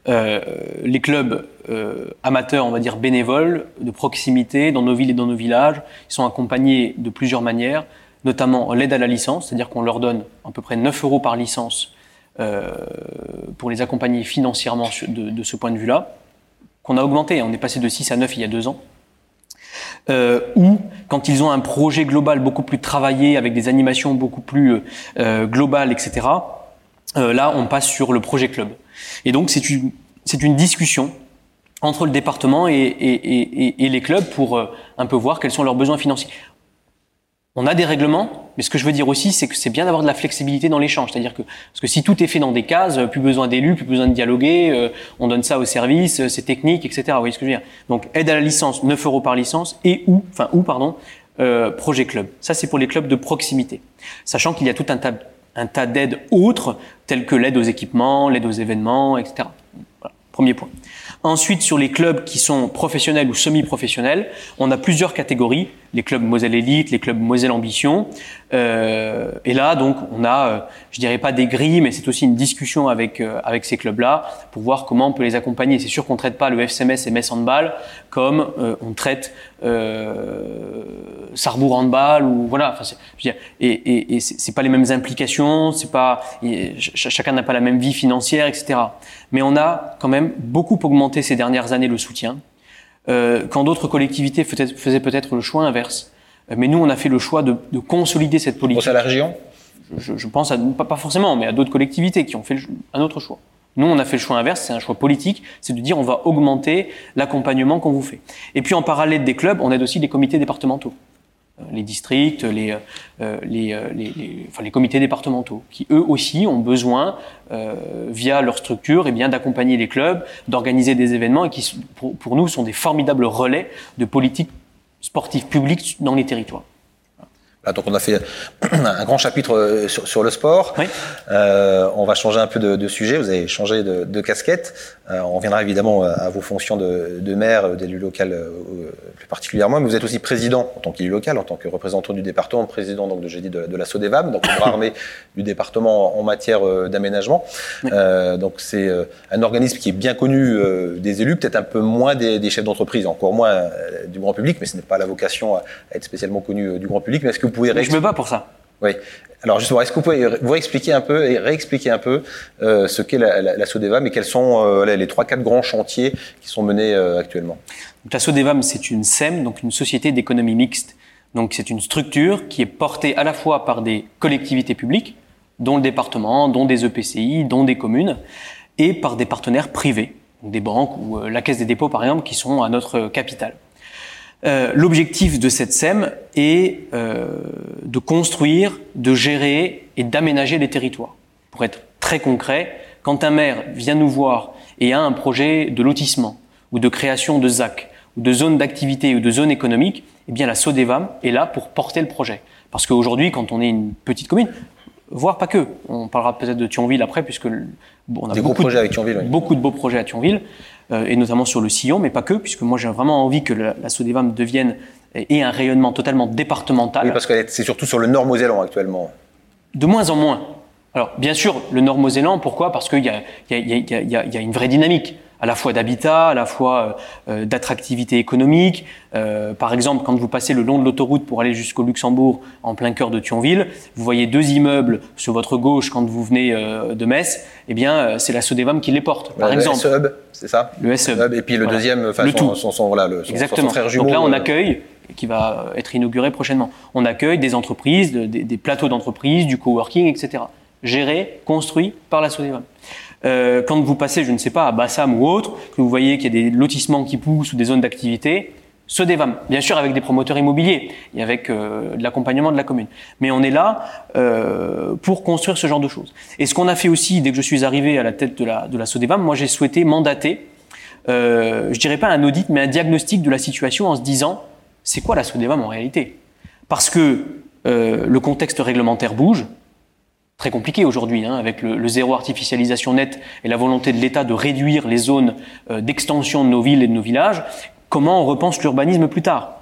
Euh, les clubs euh, amateurs, on va dire bénévoles, de proximité, dans nos villes et dans nos villages, ils sont accompagnés de plusieurs manières, notamment l'aide à la licence, c'est-à-dire qu'on leur donne à peu près 9 euros par licence euh, pour les accompagner financièrement de, ce point de vue-là, qu'on a augmenté. On est passé de 6 à 9 il y a deux ans. Ou quand ils ont un projet global beaucoup plus travaillé, avec des animations beaucoup plus globales, etc., là, on passe sur le projet club. Et donc, c'est une, discussion entre le département et, les clubs pour euh, un peu voir quels sont leurs besoins financiers. On a des règlements, mais ce que je veux dire aussi, c'est que c'est bien d'avoir de la flexibilité dans l'échange. C'est-à-dire que, parce que si tout est fait dans des cases, plus besoin d'élus, plus besoin de dialoguer, euh, on donne ça au service, euh, c'est technique, etc. Vous voyez ce que je veux dire? Donc, aide à la licence, 9 euros par licence, et ou, enfin, ou, pardon, projet club. Ça, c'est pour les clubs de proximité. Sachant qu'il y a tout un tas, un tas d'aides autres, telles que l'aide aux équipements, l'aide aux événements, etc. Voilà, premier point. Ensuite, sur les clubs qui sont professionnels ou semi-professionnels, on a plusieurs catégories. Les clubs Moselle Elite, les clubs Moselle Ambition. Euh, et là, donc, on a, euh, je dirais pas des grilles, mais c'est aussi une discussion avec euh, avec ces clubs-là pour voir comment on peut les accompagner. C'est sûr qu'on traite pas le FCMS et Metz Handball comme euh, on traite euh, Sarrebourg Handball ou voilà. Enfin, je veux dire, et, et, et c'est pas les mêmes implications, c'est pas chacun n'a pas la même vie financière, etc. Mais on a quand même beaucoup augmenté ces dernières années le soutien. Euh, quand d'autres collectivités faisaient peut-être le choix inverse. Euh, Mais nous, on a fait le choix de, de consolider cette politique. c'est à la région? Je, je pense à, pas, pas forcément, mais à d'autres collectivités qui ont fait le- un autre choix. Nous, on a fait le choix inverse, c'est un choix politique, c'est de dire on va augmenter l'accompagnement qu'on vous fait. Et puis en parallèle des clubs, on aide aussi les comités départementaux, les districts, les, euh, les, euh, les, les- enfin, les comités départementaux, qui eux aussi ont besoin, euh, via leur structure, et bien d'accompagner les clubs, d'organiser des événements, et qui pour, pour nous sont des formidables relais de politique sportive publique dans les territoires. Donc on a fait un grand chapitre euh, sur, sur le sport. Oui. Euh, on va changer un peu de, de sujet. Vous avez changé de, de casquette. Euh, on reviendra évidemment à, vos fonctions de, de maire, d'élu local euh, plus particulièrement. Mais vous êtes aussi président en tant qu'élu local, en tant que représentant du département, président donc de, j'ai dit, de, de la SODEVAM, donc le bras armé [LAUGHS] du département en, matière d'aménagement. Oui. Donc c'est un organisme qui est bien connu des élus, peut-être un peu moins des, des chefs d'entreprise, encore moins du grand public, mais ce n'est pas la vocation à, à être spécialement connu du grand public. Mais est-ce que vous pouvez je me bats pour ça. oui. Alors justement, est-ce que vous pouvez vous expliquer un peu et réexpliquer un peu euh, ce qu'est la, la, la SODEVAM et quels sont euh, les- trois quatre grands chantiers qui sont menés euh, actuellement? Donc, la SODEVAM, c'est une SEM, donc une société d'économie mixte. Donc c'est une structure qui est portée à la fois par des collectivités publiques, dont le département, dont des EPCI, dont des communes, et par des partenaires privés, donc des banques ou la Caisse des dépôts par exemple, qui sont à notre capital. Euh, L'objectif de cette SEM est euh, de construire, de gérer et d'aménager les territoires. Pour être très concret, quand un maire vient nous voir et a un projet de lotissement ou de création de ZAC ou de zone d'activité ou de zone économique, eh bien la SODEVAM est là pour porter le projet. Parce qu'aujourd'hui, quand on est une petite commune, voire pas que. On parlera peut-être de Thionville après, puisque bon, on a Des beaucoup, projets de, avec Thionville, beaucoup de beaux projets à Thionville, et notamment sur le sillon, mais pas que, puisque moi j'ai vraiment envie que la, la Sodevam devienne et un rayonnement totalement départemental. Oui, parce que c'est surtout sur le Nord-Mosellan actuellement. De moins en moins. Alors, bien sûr, le Nord-Mosellan, pourquoi? Parce qu'il y, y, y, y a, une vraie dynamique à la fois d'habitat, à la fois euh, d'attractivité économique. Euh, par exemple, quand vous passez le long de l'autoroute pour aller jusqu'au Luxembourg, en plein cœur de Thionville, vous voyez deux immeubles sur votre gauche quand vous venez euh, de Metz. Eh bien, euh, c'est la Sodevam qui les porte. Par le exemple, S-Hub, c'est ça? Le S-Hub. Et puis le deuxième, enfin, le son, tout. Son, son, voilà, le, Exactement. son frère jumeau. Donc là, on euh, accueille qui va être inauguré prochainement. On accueille des entreprises, de, des, des, plateaux d'entreprises, du coworking, etc. Gérés, construits par la Sodevam. Euh, quand vous passez, je ne sais pas, à Bassam ou autre, que vous voyez qu'il y a des lotissements qui poussent ou des zones d'activité, Sodevam, bien sûr avec des promoteurs immobiliers et avec euh, de l'accompagnement de la commune. Mais on est là euh, pour construire ce genre de choses. Et ce qu'on a fait aussi, dès que je suis arrivé à la tête de la, de la Sodevam, moi j'ai souhaité mandater, euh, je dirais pas un audit, mais un diagnostic de la situation en se disant, c'est quoi la Sodevam en réalité? Parce que euh, le contexte réglementaire bouge, très compliqué aujourd'hui, hein, avec le, zéro artificialisation nette et la volonté de l'État de réduire les zones euh, d'extension de nos villes et de nos villages. Comment on repense l'urbanisme plus tard?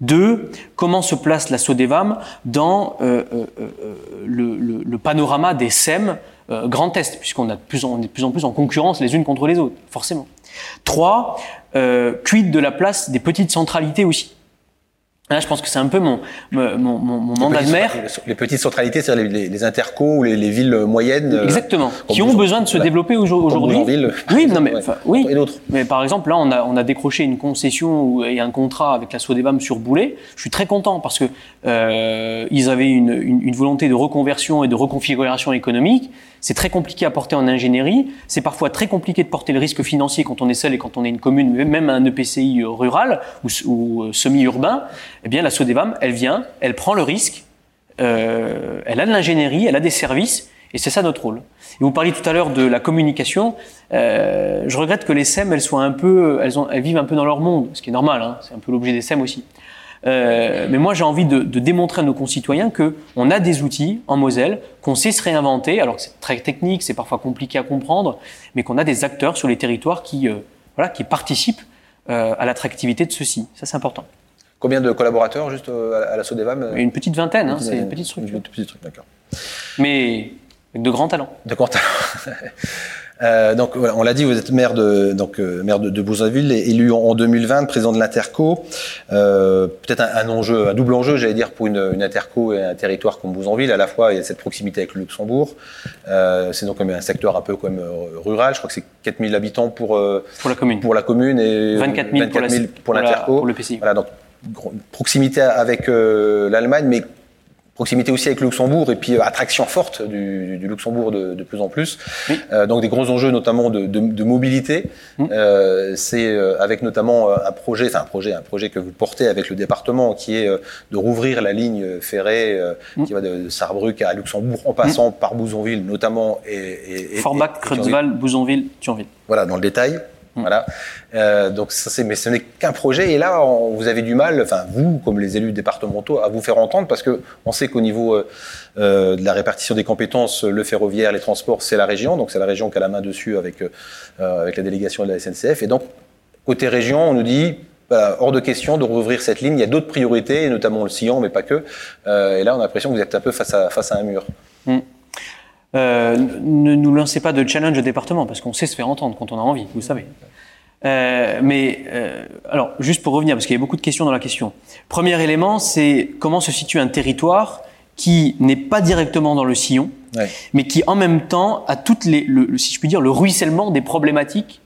Deux, comment se place la Sodevam dans euh, euh, le, panorama des SEM Grand Est, puisqu'on a de plus en, est de plus en plus en concurrence les unes contre les autres, forcément? Trois, quid de la place des petites centralités aussi Là, je pense que c'est un peu mon, mon, mon, mon mandat de maire. Les petites centralités, c'est-à-dire les, les, intercos ou les, les, villes moyennes. Exactement. Qui ont besoin de se voilà. développer aujourd'hui. Oui, non, mais, ouais. oui. Et d'autres. Mais par exemple, là, on a, on a décroché une concession et un contrat avec la Sodebam sur Boulet. Je suis très content parce que euh, ils avaient une, une, une volonté de reconversion et de reconfiguration économique. C'est très compliqué à porter en ingénierie. C'est parfois très compliqué de porter le risque financier quand on est seul et quand on est une commune, même un EPCI rural ou, ou semi-urbain. Eh bien, la Sodevam, elle vient, elle prend le risque, euh, elle a de l'ingénierie, elle a des services, et c'est ça notre rôle. Et vous parliez tout à l'heure de la communication. Euh, je regrette que les SEM, elles soient un peu, elles vivent un peu dans leur monde, ce qui est normal. Hein, c'est un peu l'objet des SEM aussi. Euh, mais moi, j'ai envie de, de, démontrer à nos concitoyens que on a des outils en Moselle, qu'on sait se réinventer. Alors que c'est très technique, c'est parfois compliqué à comprendre, mais qu'on a des acteurs sur les territoires qui, euh, voilà, qui participent euh, à l'attractivité de ceux-ci. Ça, c'est important. Combien de collaborateurs juste à la Sodevam Une petite vingtaine, hein, c'est une petite structure. Une petite structure, d'accord. Mais avec de grands talents. De grands talents. [LAUGHS] Euh, donc voilà, on l'a dit, vous êtes maire de donc euh, maire de, de Bouzonville, élu en, en 2020, président de l'Interco. Euh, Peut-être un, un, enjeu, un double enjeu, j'allais dire, pour une, une, Interco et un territoire comme Bouzonville. À la fois, il y a cette proximité avec le Luxembourg. Euh, c'est donc un secteur un peu comme rural. Je crois que c'est 4000 habitants pour pour la commune. Pour la commune et 24 000, 24 000 pour l'Interco. Pour, pour, le PCI. Voilà, donc proximité avec l'Allemagne, mais proximité aussi avec le Luxembourg et puis euh, attraction forte du, du Luxembourg de, de, plus en plus. Oui. Euh, donc des gros enjeux notamment de, de, de mobilité. Mmh. Euh, c'est euh, avec notamment un projet, enfin un projet, un projet que vous portez avec le département qui est de rouvrir la ligne ferrée mmh. qui va de, Sarrebruck à Luxembourg en passant mmh. par Bouzonville notamment et, et, et Forbach, Creutzwald, Bouzonville, Thionville. Voilà dans le détail. Voilà. Euh, donc ça c'est, mais ce n'est qu'un projet. Et là, on, vous avez du mal, enfin vous, comme les élus départementaux, à vous faire entendre parce que on sait qu'au niveau euh, de la répartition des compétences, le ferroviaire, les transports, c'est la région. Donc c'est la région qui a la main dessus avec euh, avec la délégation de la SNCF. Et donc côté région, on nous dit hors de question de rouvrir cette ligne. Il y a d'autres priorités, notamment le sillon, mais pas que. Euh, et là, on a l'impression que vous êtes un peu face à face à un mur. Mmh. Euh, ne nous lancez pas de challenge au département parce qu'on sait se faire entendre quand on a envie, vous savez. Euh, mais euh, alors, juste pour revenir, parce qu'il y a beaucoup de questions dans la question. Premier élément, c'est comment se situe un territoire qui n'est pas directement dans le sillon, ouais. mais qui en même temps a toutes les, le, si je puis dire, le ruissellement des problématiques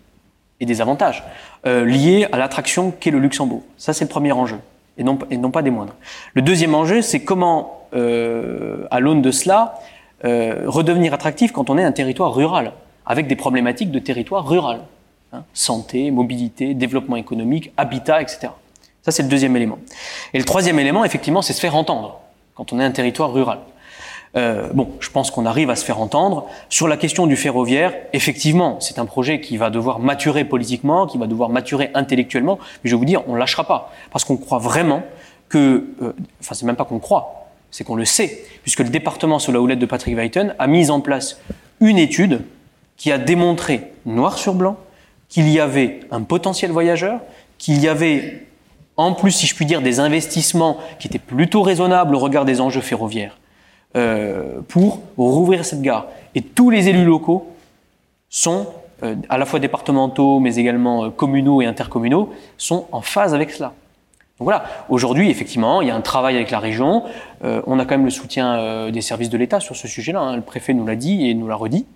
et des avantages euh, liés à l'attraction qu'est le Luxembourg. Ça, c'est le premier enjeu, et non, et non pas des moindres. Le deuxième enjeu, c'est comment, euh, à l'aune de cela, euh, redevenir attractif quand on est un territoire rural, avec des problématiques de territoire rural. Hein, santé, mobilité, développement économique, habitat, etc. Ça, c'est le deuxième élément. Et le troisième élément, effectivement, c'est se faire entendre quand on est un territoire rural. Euh, bon, je pense qu'on arrive à se faire entendre. Sur la question du ferroviaire, effectivement, c'est un projet qui va devoir maturer politiquement, qui va devoir maturer intellectuellement, mais je vais vous dire, on ne lâchera pas, parce qu'on croit vraiment que, euh, enfin, c'est même pas qu'on croit, c'est qu'on le sait, puisque le département sous la houlette de Patrick Weiten a mis en place une étude qui a démontré noir sur blanc qu'il y avait un potentiel voyageur, qu'il y avait en plus, si je puis dire, des investissements qui étaient plutôt raisonnables au regard des enjeux ferroviaires euh, pour rouvrir cette gare. Et tous les élus locaux sont, euh, à la fois départementaux, mais également euh, communaux et intercommunaux, sont en phase avec cela. Donc voilà, aujourd'hui, effectivement, il y a un travail avec la région. Euh, on a quand même le soutien euh, des services de l'État sur ce sujet-là. Hein. Le préfet nous l'a dit et nous l'a redit.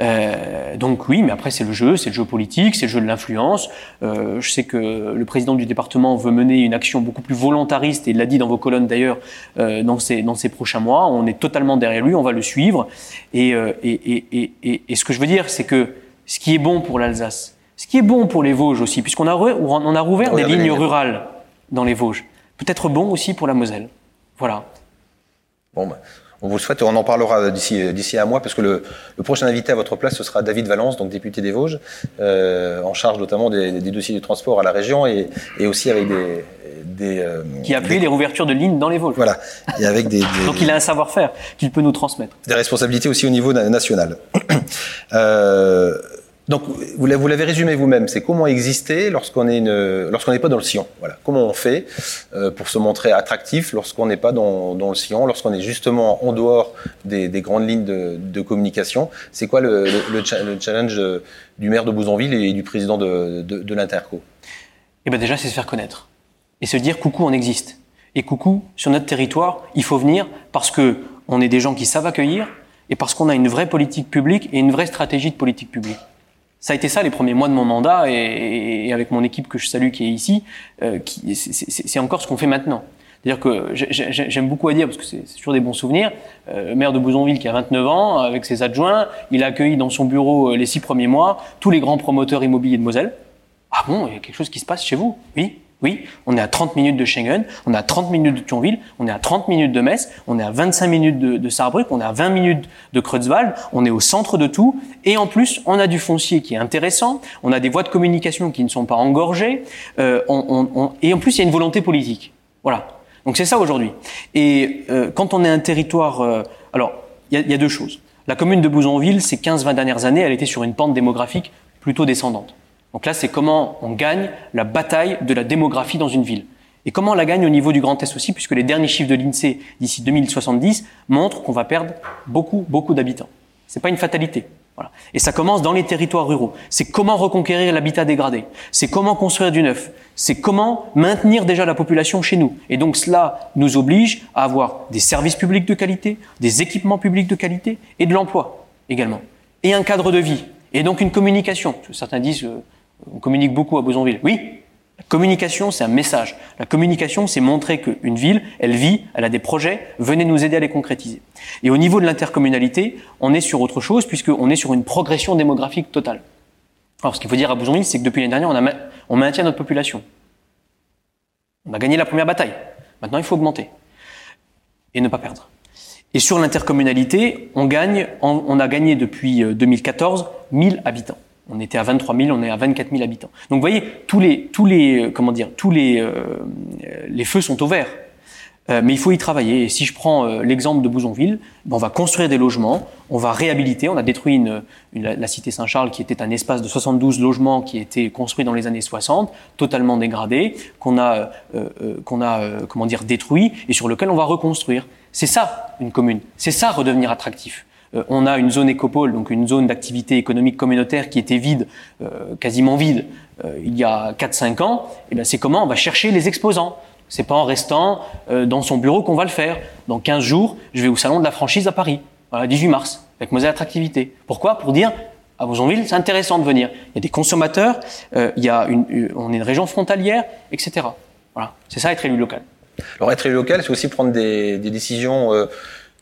Euh, donc oui, mais après c'est le jeu, c'est le jeu politique, c'est le jeu de l'influence. Euh, je sais que le président du département veut mener une action beaucoup plus volontariste, et l'a dit dans vos colonnes d'ailleurs, euh, dans, ces, dans ces prochains mois. On est totalement derrière lui, on va le suivre. Et, euh, et, et, et, et ce que je veux dire, c'est que ce qui est bon pour l'Alsace, ce qui est bon pour les Vosges aussi, puisqu'on a, on a rouvert des lignes rurales dans les Vosges, peut être bon aussi pour la Moselle. Voilà. Bon, bah, on vous le souhaite et on en parlera d'ici d'ici un mois parce que le, le, prochain invité à votre place ce sera David Valence, donc député des Vosges, euh, en charge notamment des, des, dossiers du transport à la région et, et aussi avec des, des euh, qui appuie des... les rouvertures de lignes dans les Vosges. Voilà, et avec des, [LAUGHS] donc il a un savoir-faire qu'il peut nous transmettre. Des responsabilités aussi au niveau national. [CLEARS THROAT] euh, donc, vous l'avez résumé vous-même, c'est comment exister lorsqu'on est lorsqu'on n'est pas dans le sillon. Voilà, comment on fait euh, pour se montrer attractif lorsqu'on n'est pas dans, le sillon, lorsqu'on est justement en dehors des, des grandes lignes de, communication? C'est quoi le, le, le, challenge du maire de Bouzonville et du président de, l'Interco? Eh ben déjà, c'est se faire connaître et se dire coucou, on existe. Et coucou, sur notre territoire, il faut venir parce que on est des gens qui savent accueillir et parce qu'on a une vraie politique publique et une vraie stratégie de politique publique. Ça a été ça les premiers mois de mon mandat et, et avec mon équipe que je salue qui est ici, euh, c'est encore ce qu'on fait maintenant. C'est-à-dire que j'aime beaucoup à dire, parce que c'est toujours des bons souvenirs, euh, le maire de Bouzonville qui a 29 ans, avec ses adjoints, il a accueilli dans son bureau euh, les six premiers mois tous les grands promoteurs immobiliers de Moselle. Ah bon, il y a quelque chose qui se passe chez vous? Oui, oui, on est à 30 minutes de Schengen, on est à 30 minutes de Thionville, on est à 30 minutes de Metz, on est à 25 minutes de, de Saarbrück, on est à 20 minutes de Creutzwald, on est au centre de tout, et en plus, on a du foncier qui est intéressant, on a des voies de communication qui ne sont pas engorgées, euh, et en plus, il y a une volonté politique. Voilà. Donc c'est ça aujourd'hui. Et euh, quand on est un territoire... Euh, alors, il y, y, a deux choses. La commune de Bouzonville, ces 15-20 dernières années, elle était sur une pente démographique plutôt descendante. Donc là, c'est comment on gagne la bataille de la démographie dans une ville. Et comment on la gagne au niveau du Grand Est aussi, puisque les derniers chiffres de l'INSEE d'ici 2070 montrent qu'on va perdre beaucoup, beaucoup d'habitants. C'est pas une fatalité. Voilà. Et ça commence dans les territoires ruraux. C'est comment reconquérir l'habitat dégradé. C'est comment construire du neuf. C'est comment maintenir déjà la population chez nous. Et donc cela nous oblige à avoir des services publics de qualité, des équipements publics de qualité et de l'emploi également. Et un cadre de vie. Et donc une communication. Certains disent, euh, on communique beaucoup à Bouzonville. Oui, la communication, c'est un message. La communication, c'est montrer qu'une ville, elle vit, elle a des projets, venez nous aider à les concrétiser. Et au niveau de l'intercommunalité, on est sur autre chose, puisqu'on est sur une progression démographique totale. Alors, ce qu'il faut dire à Bouzonville, c'est que depuis l'année dernière, on, on maintient notre population. On a gagné la première bataille. Maintenant, il faut augmenter. Et ne pas perdre. Et sur l'intercommunalité, on gagne, on a gagné depuis 2014 1000 habitants. On était à 23 000, on est à 24 000 habitants. Donc vous voyez, tous les, tous les, euh, comment dire, tous les, euh, les feux sont au vert. Euh, mais il faut y travailler. Et si je prends euh, l'exemple de Bouzonville, ben on va construire des logements, on va réhabiliter. On a détruit une, une, la cité Saint-Charles qui était un espace de 72 logements qui était construit dans les années 60, totalement dégradé, qu'on a, qu'on a, comment dire, détruit et sur lequel on va reconstruire. C'est ça une commune. C'est ça redevenir attractif. Euh, on a une zone écopole, donc une zone d'activité économique communautaire qui était vide, euh, quasiment vide, euh, il y a 4-5 ans. Et bien c'est comment on va chercher les exposants. C'est pas en restant dans son bureau qu'on va le faire. Dans 15 jours, je vais au salon de la franchise à Paris, voilà, 18 mars, avec Moselle Attractivité. Pourquoi? Pour dire à Bozonville, c'est intéressant de venir. Il y a des consommateurs, il y a une, on est une région frontalière, etc. Voilà, c'est ça être élu local. Alors être élu local, c'est aussi prendre des, des décisions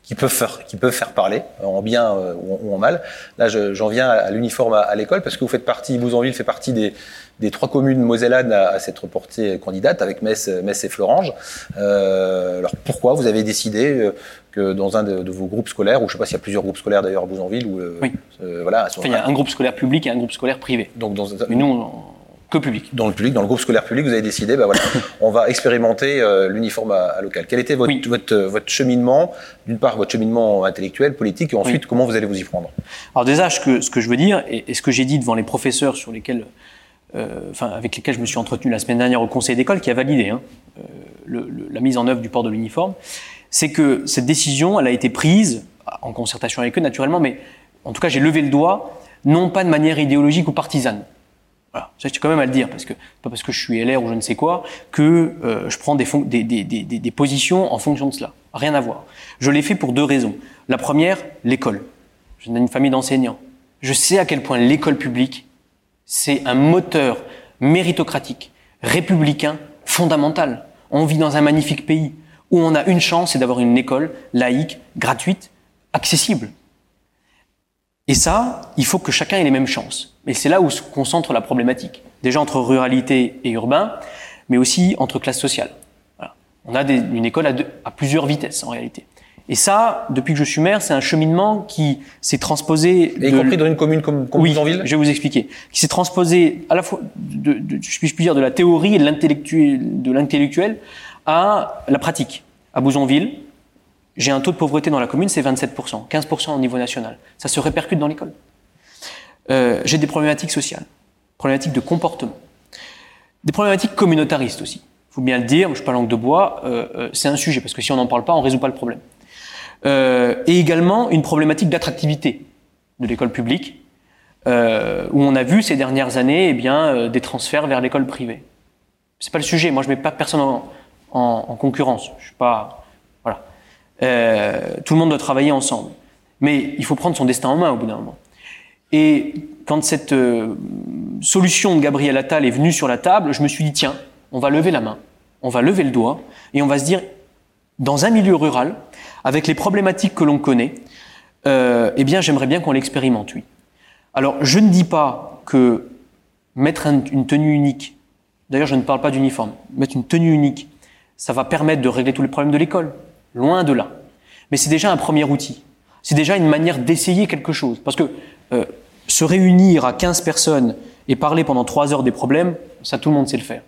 qui peuvent faire, qui peuvent faire parler, en bien euh, ou, en mal. Là, j'en viens à, l'uniforme à, l'école parce que vous faites partie, Bouzonville fait partie des, des trois communes mosellanes à, à s'être portées candidates avec Metz, Metz et Florange. Euh, alors pourquoi vous avez décidé euh, que dans un de, de, vos groupes scolaires, ou je sais pas s'il y a plusieurs groupes scolaires d'ailleurs à Bouzonville, ou oui. euh, voilà, enfin, il y a un groupe scolaire public et un groupe scolaire privé. Donc dans Mais nous, on, Que public. Dans le public, dans le groupe scolaire public, vous avez décidé, bah voilà, [COUGHS] on va expérimenter euh, l'uniforme à, local. Quel était votre, votre, votre cheminement D'une part, votre cheminement intellectuel, politique, et ensuite, comment vous allez vous y prendre? Alors déjà, ce que, ce que je veux dire, et, ce que j'ai dit devant les professeurs sur lesquels, euh, enfin, avec lesquels je me suis entretenu la semaine dernière au conseil d'école, qui a validé hein, euh, le, la mise en œuvre du port de l'uniforme, c'est que cette décision, elle a été prise en concertation avec eux, naturellement, mais en tout cas, j'ai levé le doigt, non pas de manière idéologique ou partisane. Voilà, ça je quand même à le dire, parce que pas parce que je suis LR ou je ne sais quoi que euh, je prends des, des, positions en fonction de cela. Rien à voir. Je l'ai fait pour deux raisons. La première, l'école. Je viens d'une famille d'enseignants. Je sais à quel point l'école publique, c'est un moteur méritocratique, républicain, fondamental. On vit dans un magnifique pays où on a une chance, c'est d'avoir une école laïque, gratuite, accessible. Et ça, il faut que chacun ait les mêmes chances. Et c'est là où se concentre la problématique. Déjà entre ruralité et urbain, mais aussi entre classes sociales. Voilà. On a des, une école à, deux, à, plusieurs vitesses en réalité. Et ça, depuis que je suis maire, c'est un cheminement qui s'est transposé. Y compris dans une commune comme, comme oui, Je vais vous expliquer. Qui s'est transposé à la fois, de, de, je puis dire, de la théorie et de l'intellectuel à la pratique. À Bouzonville, j'ai un taux de pauvreté dans la commune, c'est 27%, 15% au niveau national. Ça se répercute dans l'école. Euh, j'ai des problématiques sociales, problématiques de comportement, des problématiques communautaristes aussi. Il faut bien le dire, je suis pas langue de bois, euh, euh, c'est un sujet, parce que si on n'en parle pas, on résout pas le problème. Euh, et également une problématique d'attractivité de l'école publique, euh, où on a vu ces dernières années eh bien, des transferts vers l'école privée. C'est pas le sujet, moi je mets pas personne en, en, en concurrence, je suis pas euh, tout le monde doit travailler ensemble. Mais il faut prendre son destin en main au bout d'un moment. Et quand cette euh, solution de Gabriel Attal est venue sur la table, je me suis dit, tiens, on va lever la main, on va lever le doigt, et on va se dire, dans un milieu rural, avec les problématiques que l'on connaît, euh, eh bien, j'aimerais bien qu'on l'expérimente, oui. Alors, je ne dis pas que mettre une tenue unique, d'ailleurs, je ne parle pas d'uniforme, mettre une tenue unique, ça va permettre de régler tous les problèmes de l'école. Loin de là. Mais c'est déjà un premier outil. C'est déjà une manière d'essayer quelque chose. Parce que euh, se réunir à 15 personnes et parler pendant 3 heures des problèmes, ça tout le monde sait le faire.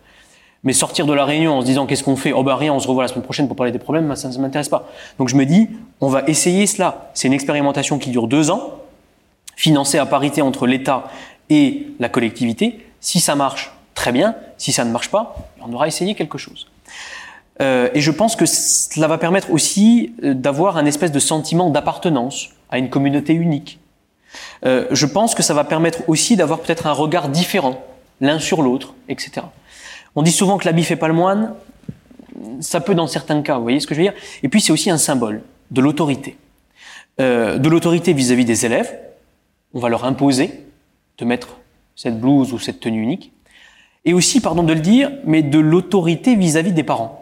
Mais sortir de la réunion en se disant qu'est-ce qu'on fait? Oh bah rien, on se revoit la semaine prochaine pour parler des problèmes, ça ne m'intéresse pas. Donc je me dis, on va essayer cela. C'est une expérimentation qui dure deux ans, financée à parité entre l'État et la collectivité. Si ça marche, très bien. Si ça ne marche pas, on aura essayé quelque chose. Euh, et je pense que cela va permettre aussi euh, d'avoir un espèce de sentiment d'appartenance à une communauté unique. Euh, je pense que ça va permettre aussi d'avoir peut-être un regard différent l'un sur l'autre, etc. On dit souvent que l'habit fait pas le moine. Ça peut dans certains cas, vous voyez ce que je veux dire Et puis c'est aussi un symbole de l'autorité. De l'autorité vis-à-vis des élèves. On va leur imposer de mettre cette blouse ou cette tenue unique. Et aussi, pardon de le dire, mais de l'autorité vis-à-vis des parents.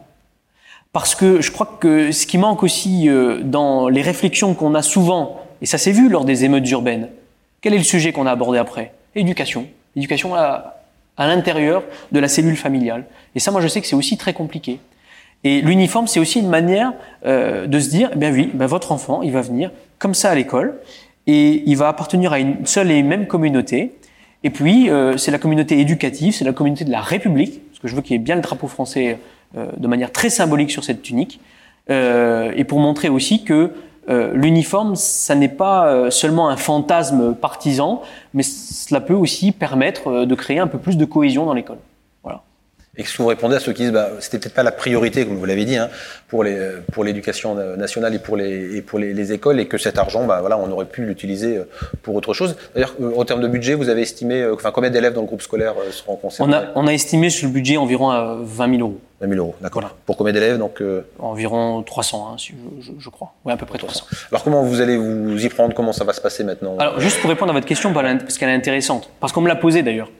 Parce que je crois que ce qui manque aussi euh, dans les réflexions qu'on a souvent, et ça s'est vu lors des émeutes urbaines, quel est le sujet qu'on a abordé après? Éducation. Éducation à, l'intérieur de la cellule familiale. Et ça, moi, je sais que c'est aussi très compliqué. Et l'uniforme, c'est aussi une manière euh, de se dire, eh bien oui, ben votre enfant, il va venir comme ça à l'école, et il va appartenir à une seule et même communauté. Et puis, euh, c'est la communauté éducative, c'est la communauté de la République, parce que je veux qu'il y ait bien le drapeau français de manière très symbolique sur cette tunique, euh, et pour montrer aussi que euh, l'uniforme, ça n'est pas seulement un fantasme partisan, mais cela peut aussi permettre de créer un peu plus de cohésion dans l'école. Et que vous répondez à ceux qui disent, bah, c'était peut-être pas la priorité, comme vous l'avez dit, hein, pour les pour l'éducation nationale et pour les et pour les, les, écoles, et que cet argent, bah voilà, on aurait pu l'utiliser euh, pour autre chose. D'ailleurs, euh, en termes de budget, vous avez estimé, euh, enfin, combien d'élèves dans le groupe scolaire seront concernés? On a on a estimé sur le budget environ à 20 000 euros. 20 000 euros, d'accord. Pour combien d'élèves donc Environ 300, hein, je, je, je, crois. Oui, à peu près 300. Alors comment vous allez vous y prendre? Comment ça va se passer maintenant? Alors juste pour répondre à votre question, parce qu'elle est intéressante, parce qu'on me l'a posée d'ailleurs.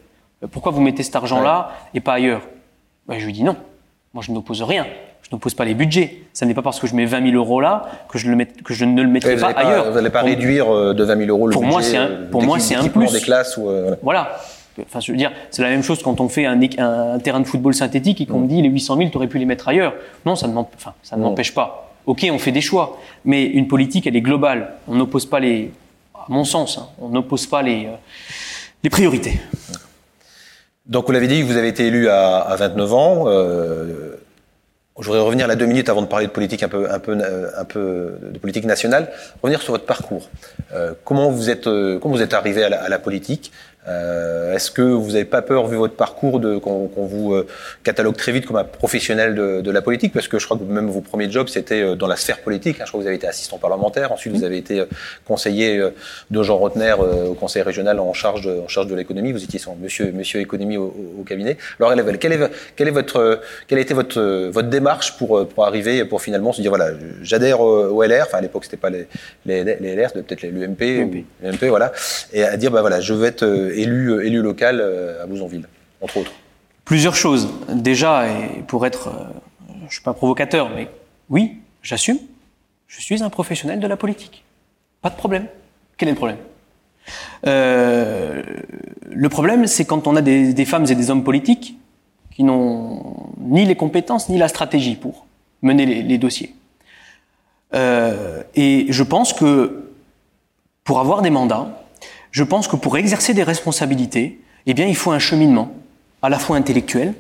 Pourquoi vous mettez cet argent-là et pas ailleurs? Ben, je lui dis non. Moi, je n'oppose rien. Je n'oppose pas les budgets. Ce n'est pas parce que je mets 20 000 euros là que je, le que je ne le mettrai pas, ailleurs. Vous n'allez pas réduire euh, de 20 000 euros le pour budget moi, c'est un, euh, pour moi, c'est un plus. des classes ou, euh, voilà. Enfin, je veux dire, c'est la même chose quand on fait un, un, terrain de football synthétique et qu'on me dit les 800 000, tu aurais pu les mettre ailleurs. Non, ça ne enfin, m'empêche pas. Ok, on fait des choix, mais une politique, elle est globale. On n'oppose pas les, à mon sens, hein, on n'oppose pas les, les priorités. Donc vous l'avez dit, vous avez été élu à, à 29 ans. Euh, je voudrais revenir là deux minutes avant de parler de politique un peu, un peu, un peu de politique nationale. Revenir sur votre parcours. Euh, comment vous êtes, euh, comment vous êtes arrivé à la politique? Euh, Est-ce que vous n'avez pas peur, vu votre parcours, qu'on vous euh, catalogue très vite comme un professionnel de, de, la politique? Parce que je crois que même vos premiers jobs, c'était euh, dans la sphère politique. Hein. Je crois que vous avez été assistant parlementaire. Ensuite, vous avez été conseiller de Jean Rotner au conseil régional en charge de, en charge de l'économie. Vous étiez son monsieur, monsieur économie au, au, cabinet. Alors, quelle est, quelle est votre, quelle a été votre, votre démarche pour, pour arriver, pour finalement se dire voilà, j'adhère au LR. Enfin, à l'époque, c'était pas les, les, les LR, c'était peut-être l'UMP, l'UMP, voilà, et à dire bah voilà, je veux être élu, euh, élu local euh, à Bouzonville, entre autres Plusieurs choses. Déjà, et pour être, euh, je suis pas provocateur, mais oui, j'assume, je suis un professionnel de la politique. Pas de problème. Quel est le problème? Le problème, c'est quand on a des, femmes et des hommes politiques qui n'ont ni les compétences ni la stratégie pour mener les, dossiers. Et je pense que pour avoir des mandats, je pense que pour exercer des responsabilités, eh il faut un cheminement, à la fois intellectuel,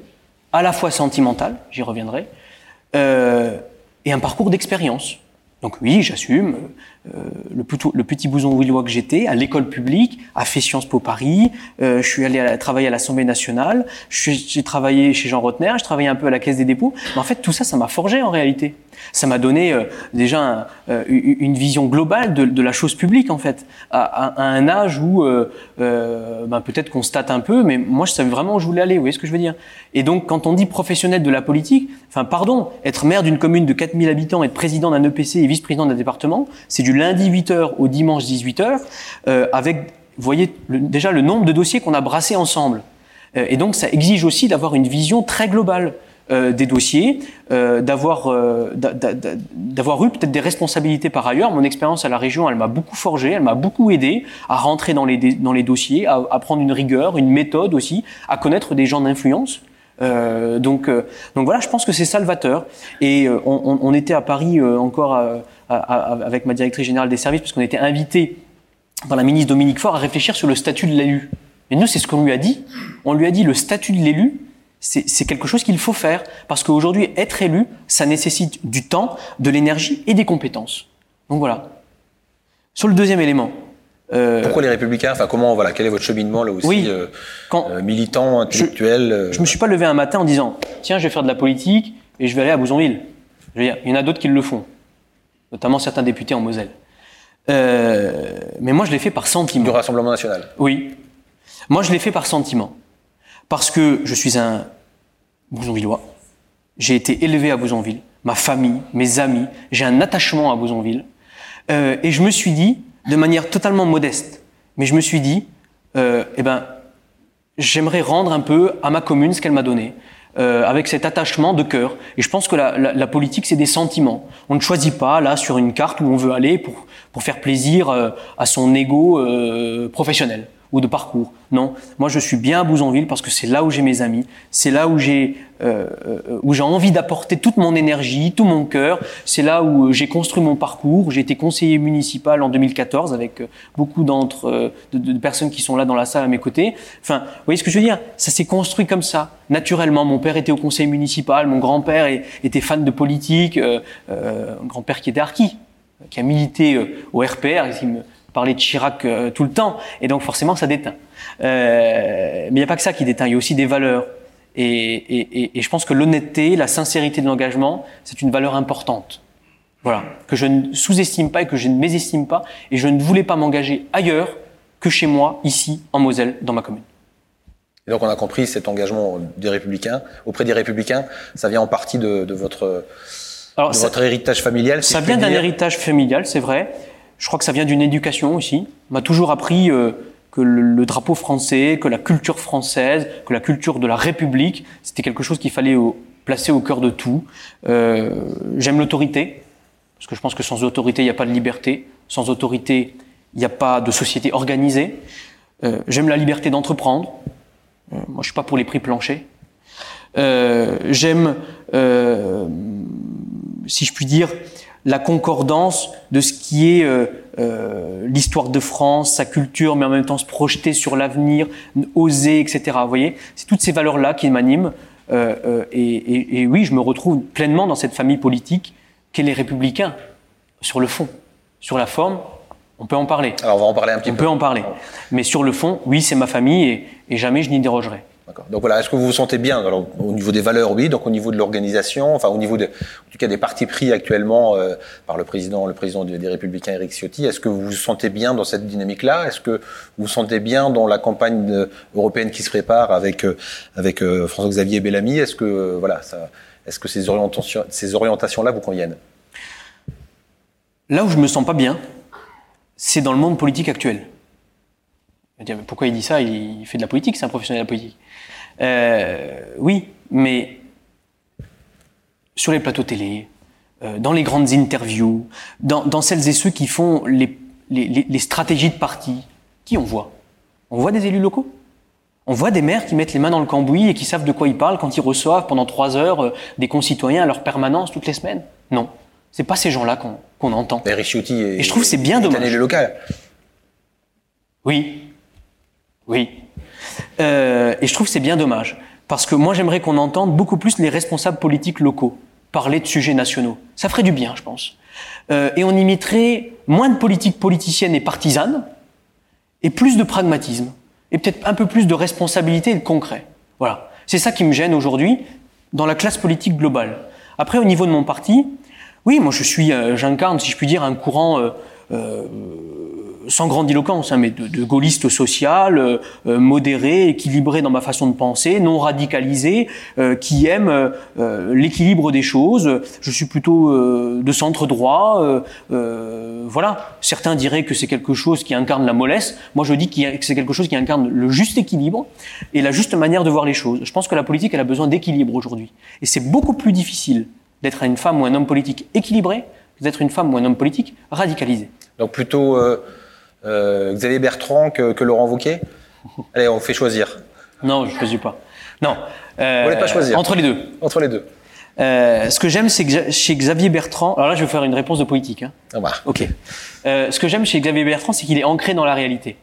à la fois sentimental, j'y reviendrai, euh, et un parcours d'expérience. Donc oui, j'assume. Euh, le, le, petit bouson willois que j'étais, à l'école publique, a fait Sciences Po Paris. Euh, je suis allé travailler à l'Assemblée nationale. J'ai travaillé chez Jean Rotner. Je travaillais un peu à la Caisse des dépôts. Mais en fait, tout ça, ça m'a forgé en réalité. Ça m'a donné euh, déjà un, une vision globale de, de, la chose publique en fait, à, à, à un âge où euh, ben, peut-être qu'on state un peu, mais moi je savais vraiment où je voulais aller. Vous voyez ce que je veux dire Et donc quand on dit professionnel de la politique, enfin pardon, être maire d'une commune de 4000 habitants, être président d'un EPC et vice-président d'un département, c'est du lundi 8h au dimanche 18h, euh, avec, vous voyez déjà le nombre de dossiers qu'on a brassés ensemble. Euh, et donc ça exige aussi d'avoir une vision très globale. Euh, des dossiers, euh, d'avoir euh, d'avoir eu peut-être des responsabilités par ailleurs. Mon expérience à la région, elle m'a beaucoup forgé, elle m'a beaucoup aidé à rentrer dans les dans les dossiers, à, prendre une rigueur, une méthode aussi, à connaître des gens d'influence. Euh, donc, euh, donc voilà, je pense que c'est salvateur. Et euh, on, on, était à Paris encore à, à, avec ma directrice générale des services, parce qu'on était invité par la ministre Dominique Faure à réfléchir sur le statut de l'élu. Et nous, c'est ce qu'on lui a dit. On lui a dit le statut de l'élu, c'est quelque chose qu'il faut faire parce qu'aujourd'hui, être élu, ça nécessite du temps, de l'énergie et des compétences. Donc voilà. Sur le deuxième élément. Euh, Pourquoi les républicains Enfin, comment voilà Quel est votre cheminement là aussi oui, euh, quand euh, militant, intellectuel Je, je me suis pas levé un matin en disant tiens, je vais faire de la politique et je vais aller à Bouzonville. Je veux dire, il y en a d'autres qui le font, notamment certains députés en Moselle. Euh, mais moi, je l'ai fait par sentiment. Du Rassemblement national. Oui. Moi, je l'ai fait par sentiment. Parce que je suis un Bouzonvillois. J'ai été élevé à Bouzonville. Ma famille, mes amis, j'ai un attachement à Bouzonville. Euh, et je me suis dit, de manière totalement modeste, mais je me suis dit, euh, eh ben, j'aimerais rendre un peu à ma commune ce qu'elle m'a donné. Euh, avec cet attachement de cœur. Et je pense que la, la, la politique, c'est des sentiments. On ne choisit pas là sur une carte où on veut aller pour, pour faire plaisir euh, à son ego euh, professionnel ou de parcours. Non, moi je suis bien à Bouzonville parce que c'est là où j'ai mes amis, c'est là où j'ai euh, où j'ai envie d'apporter toute mon énergie, tout mon cœur. C'est là où j'ai construit mon parcours. J'ai été conseiller municipal en 2014 avec beaucoup d'entre euh, de, personnes qui sont là dans la salle à mes côtés. Enfin, vous voyez ce que je veux dire? Ça s'est construit comme ça, naturellement. Mon père était au conseil municipal, mon grand-père était fan de politique, euh, euh, grand-père qui était archi, qui a milité euh, au RPR, parler de Chirac euh, tout le temps, et donc forcément ça déteint. Euh, mais il n'y a pas que ça qui déteint, il y a aussi des valeurs. Et, et, et je pense que l'honnêteté, la sincérité de l'engagement, c'est une valeur importante. Voilà, que je ne sous-estime pas et que je ne mésestime pas, et je ne voulais pas m'engager ailleurs que chez moi, ici, en Moselle, dans ma commune. Et donc on a compris cet engagement des républicains, auprès des républicains, ça vient en partie de, de votre, Alors, de ça, votre héritage familial. Ça vient d'un héritage familial, c'est vrai. Je crois que ça vient d'une éducation aussi. On m'a toujours appris euh, que le, le, drapeau français, que la culture française, que la culture de la République, c'était quelque chose qu'il fallait au, placer au cœur de tout. Euh, J'aime l'autorité, parce que je pense que sans autorité, il n'y a pas de liberté. Sans autorité, il n'y a pas de société organisée. Euh, J'aime la liberté d'entreprendre. Euh, moi, je suis pas pour les prix planchers. Euh, J'aime, si je puis dire, la concordance de ce qui est euh, euh, l'histoire de France, sa culture, mais en même temps se projeter sur l'avenir, oser, etc. Vous voyez, c'est toutes ces valeurs-là qui m'animent. Euh, et, et, et, oui, je me retrouve pleinement dans cette famille politique qu'est les Républicains, sur le fond. Sur la forme, on peut en parler. Alors on va en parler un petit on peu. On peut en parler. Mais sur le fond, oui, c'est ma famille et, et jamais je n'y dérogerai. Donc voilà, est-ce que vous vous sentez bien alors, au niveau des valeurs, oui, donc au niveau de l'organisation, enfin au niveau de, en tout cas des partis pris actuellement euh, par le président, le président des Républicains, Éric Ciotti, est-ce que vous vous sentez bien dans cette dynamique-là? Est-ce que vous vous sentez bien dans la campagne de, européenne qui se prépare avec euh, avec euh, François-Xavier Bellamy? Est-ce que voilà, ça, est-ce que ces orientations, ces orientations-là vous conviennent? Là où je me sens pas bien, c'est dans le monde politique actuel. Pourquoi il dit ça? Il fait de la politique, c'est un professionnel de la politique. Euh, oui, mais sur les plateaux télé, euh, dans les grandes interviews, dans, dans, celles et ceux qui font les, les, les stratégies de parti, qui on voit? On voit des élus locaux? On voit des maires qui mettent les mains dans le cambouis et qui savent de quoi ils parlent quand ils reçoivent pendant trois heures euh, des concitoyens à leur permanence toutes les semaines? Non, c'est pas ces gens-là qu'on entend. Et, et, et je trouve c'est bien dommage. élu local. Oui, oui. Euh, et je trouve c'est bien dommage. Parce que moi, j'aimerais qu'on entende beaucoup plus les responsables politiques locaux parler de sujets nationaux. Ça ferait du bien, je pense. Euh, et on y mettrait moins de politique politicienne et partisane, et plus de pragmatisme, et peut-être un peu plus de responsabilité et de concret. Voilà. C'est ça qui me gêne aujourd'hui dans la classe politique globale. Après, au niveau de mon parti, oui, moi je suis, euh, j'incarne, si je puis dire, un courant euh, euh, sans grandiloquence, hein, mais de, de gaulliste social, euh, modéré, équilibré dans ma façon de penser, non radicalisé, euh, qui aime euh, l'équilibre des choses. Je suis plutôt euh, de centre droit. Euh, voilà. Certains diraient que c'est quelque chose qui incarne la mollesse. Moi, je dis que c'est quelque chose qui incarne le juste équilibre et la juste manière de voir les choses. Je pense que la politique, elle a besoin d'équilibre aujourd'hui. Et c'est beaucoup plus difficile d'être une femme ou un homme politique équilibré que d'être une femme ou un homme politique radicalisé. Donc plutôt euh, euh, Xavier Bertrand que, que Laurent Wauquiez? Allez, on fait choisir. Non, je ne choisis pas. Non. Euh, Vous voulez pas choisir Entre les deux. Entre les deux. Euh, ce que j'aime, c'est que chez Xavier Bertrand, alors là, je vais faire une réponse de politique. Hein. Ah bah. Ok. Euh, ce que j'aime chez Xavier Bertrand, c'est qu'il est ancré dans la réalité,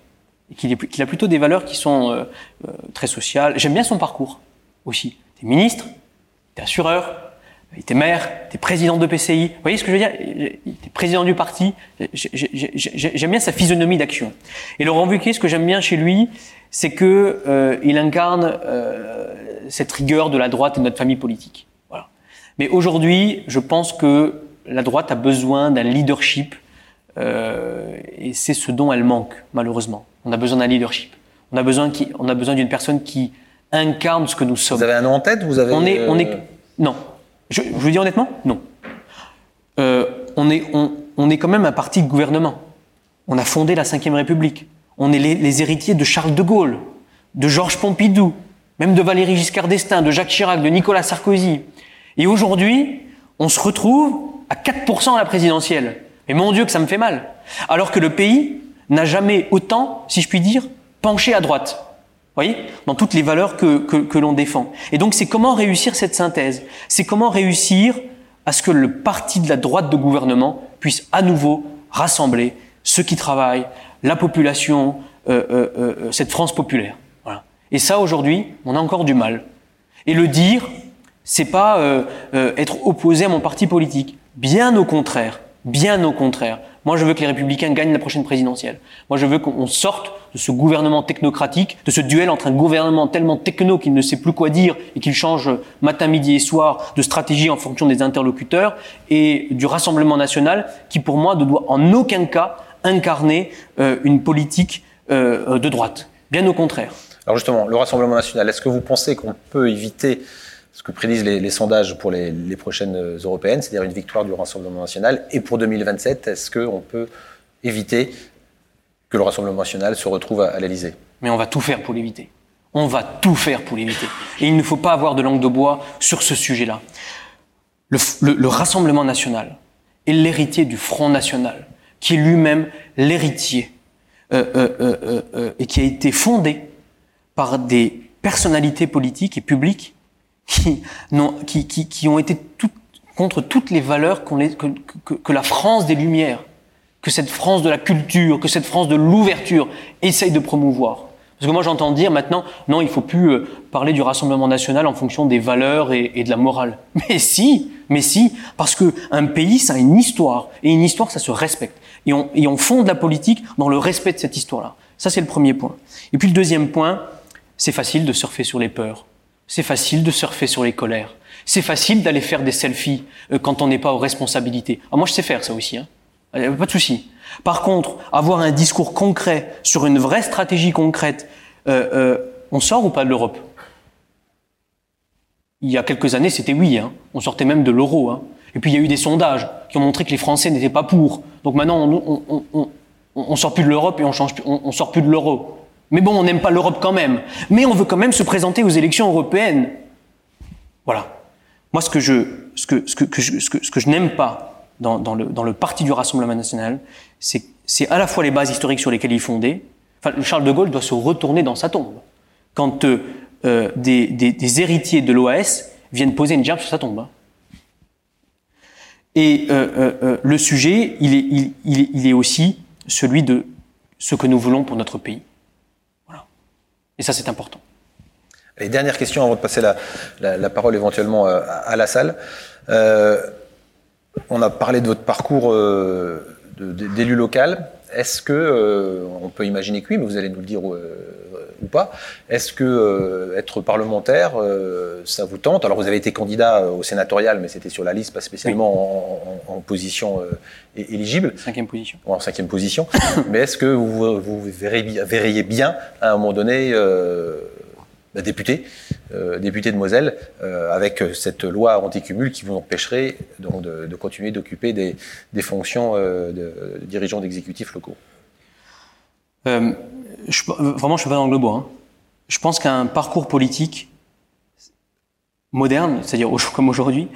et qu'il qu a plutôt des valeurs qui sont euh, euh, très sociales. J'aime bien son parcours aussi. T'es ministre, t'es assureur, il était maire, il était président de PCI. Vous voyez ce que je veux dire? Il était président du parti. J'aime bien sa physionomie d'action. Et Laurent Wauquiez, ce que j'aime bien chez lui, c'est que euh, il incarne euh, cette rigueur de la droite et de notre famille politique. Voilà. Mais aujourd'hui, je pense que la droite a besoin d'un leadership, euh, et c'est ce dont elle manque malheureusement. On a besoin d'un leadership. On a besoin qui, on a besoin d'une personne qui incarne ce que nous sommes. Vous avez un nom en tête? Vous avez On est, on est, non. Je, je vous dis honnêtement, non. Euh, on, est, quand même un parti de gouvernement. On a fondé la Ve République. On est les, les, héritiers de Charles de Gaulle, de Georges Pompidou, même de Valéry Giscard d'Estaing, de Jacques Chirac, de Nicolas Sarkozy. Et aujourd'hui, on se retrouve à 4% à la présidentielle. Mais mon Dieu que ça me fait mal. Alors que le pays n'a jamais autant, si je puis dire, penché à droite voyez, dans toutes les valeurs que, que, l'on défend. Et donc c'est comment réussir cette synthèse? C'est comment réussir à ce que le parti de la droite de gouvernement puisse à nouveau rassembler ceux qui travaillent, la population, euh, euh, euh, cette France populaire. Et ça aujourd'hui, on a encore du mal. Et le dire, c'est pas être opposé à mon parti politique. Bien au contraire. Bien au contraire. Moi, je veux que les républicains gagnent la prochaine présidentielle. Moi, je veux qu'on sorte de ce gouvernement technocratique, de ce duel entre un gouvernement tellement techno qu'il ne sait plus quoi dire et qu'il change matin, midi et soir de stratégie en fonction des interlocuteurs, et du Rassemblement national qui, pour moi, ne doit en aucun cas incarner euh, une politique euh, de droite. Bien au contraire. Alors justement, le Rassemblement national, est-ce que vous pensez qu'on peut éviter ce que prédisent les, sondages pour les, prochaines européennes, c'est-à-dire une victoire du Rassemblement national. Et pour 2027, est-ce qu'on peut éviter que le Rassemblement national se retrouve à, l'Elysée Mais on va tout faire pour l'éviter. On va tout faire pour l'éviter. Et il ne faut pas avoir de langue de bois sur ce sujet-là. Le, Rassemblement national est l'héritier du Front national, qui est lui-même l'héritier euh, euh, euh, et qui a été fondé par des personnalités politiques et publiques qui, non, qui, qui, qui ont été tout, contre toutes les valeurs que, que, la France des Lumières, que cette France de la culture, que cette France de l'ouverture essaye de promouvoir. Parce que moi j'entends dire maintenant, non, il faut plus euh, parler du Rassemblement national en fonction des valeurs et, et de la morale. [LAUGHS] Mais si, mais si, parce que un pays, ça a une histoire, et une histoire, ça se respecte. Et on, et on fonde la politique dans le respect de cette histoire-là. Ça, c'est le premier point. Et puis le deuxième point, c'est facile de surfer sur les peurs. C'est facile de surfer sur les colères. C'est facile d'aller faire des selfies euh, quand on n'est pas aux responsabilités. Ah, moi, je sais faire ça aussi. Hein. Pas de souci. Par contre, avoir un discours concret sur une vraie stratégie concrète, euh, euh, on sort ou pas de l'Europe? Il y a quelques années, c'était oui. Hein. On sortait même de l'euro. Hein. Et puis il y a eu des sondages qui ont montré que les Français n'étaient pas pour. Donc maintenant, on, on, on, on sort plus de l'Europe et on, change, on, sort plus de l'euro. Mais bon, on n'aime pas l'Europe quand même. Mais on veut quand même se présenter aux élections européennes. Voilà. Moi, ce que je, ce que, ce que, ce que, ce que je n'aime pas dans, le, parti du Rassemblement national, c'est, à la fois les bases historiques sur lesquelles il est fondé. Enfin, Charles de Gaulle doit se retourner dans sa tombe. Quand euh, euh des, héritiers de l'OAS viennent poser une gerbe sur sa tombe. Hein. Et euh, le sujet, il il est aussi celui de ce que nous voulons pour notre pays. Et ça, c'est important. Et dernière question avant de passer la, parole éventuellement euh, à, la salle. Euh, on a parlé de votre parcours euh, d'élu local. Est-ce que, on peut imaginer que oui, mais vous allez nous le dire ou pas. Est-ce que euh, être parlementaire, euh, ça vous tente? Alors vous avez été candidat euh, au sénatorial, mais c'était sur la liste, pas spécialement oui. en, en, en, position éligible. Cinquième position. En cinquième position. [LAUGHS] mais est-ce que vous, vous verriez, verriez, bien à un moment donné bah, député, euh, député de Moselle, euh, avec cette loi anti-cumul qui vous empêcherait donc de, de continuer d'occuper des, des, fonctions euh, de, de dirigeants d'exécutifs locaux? Je, vraiment, je suis pas dans le bois. Hein. Je pense qu'un parcours politique moderne, c'est-à-dire comme aujourd'hui,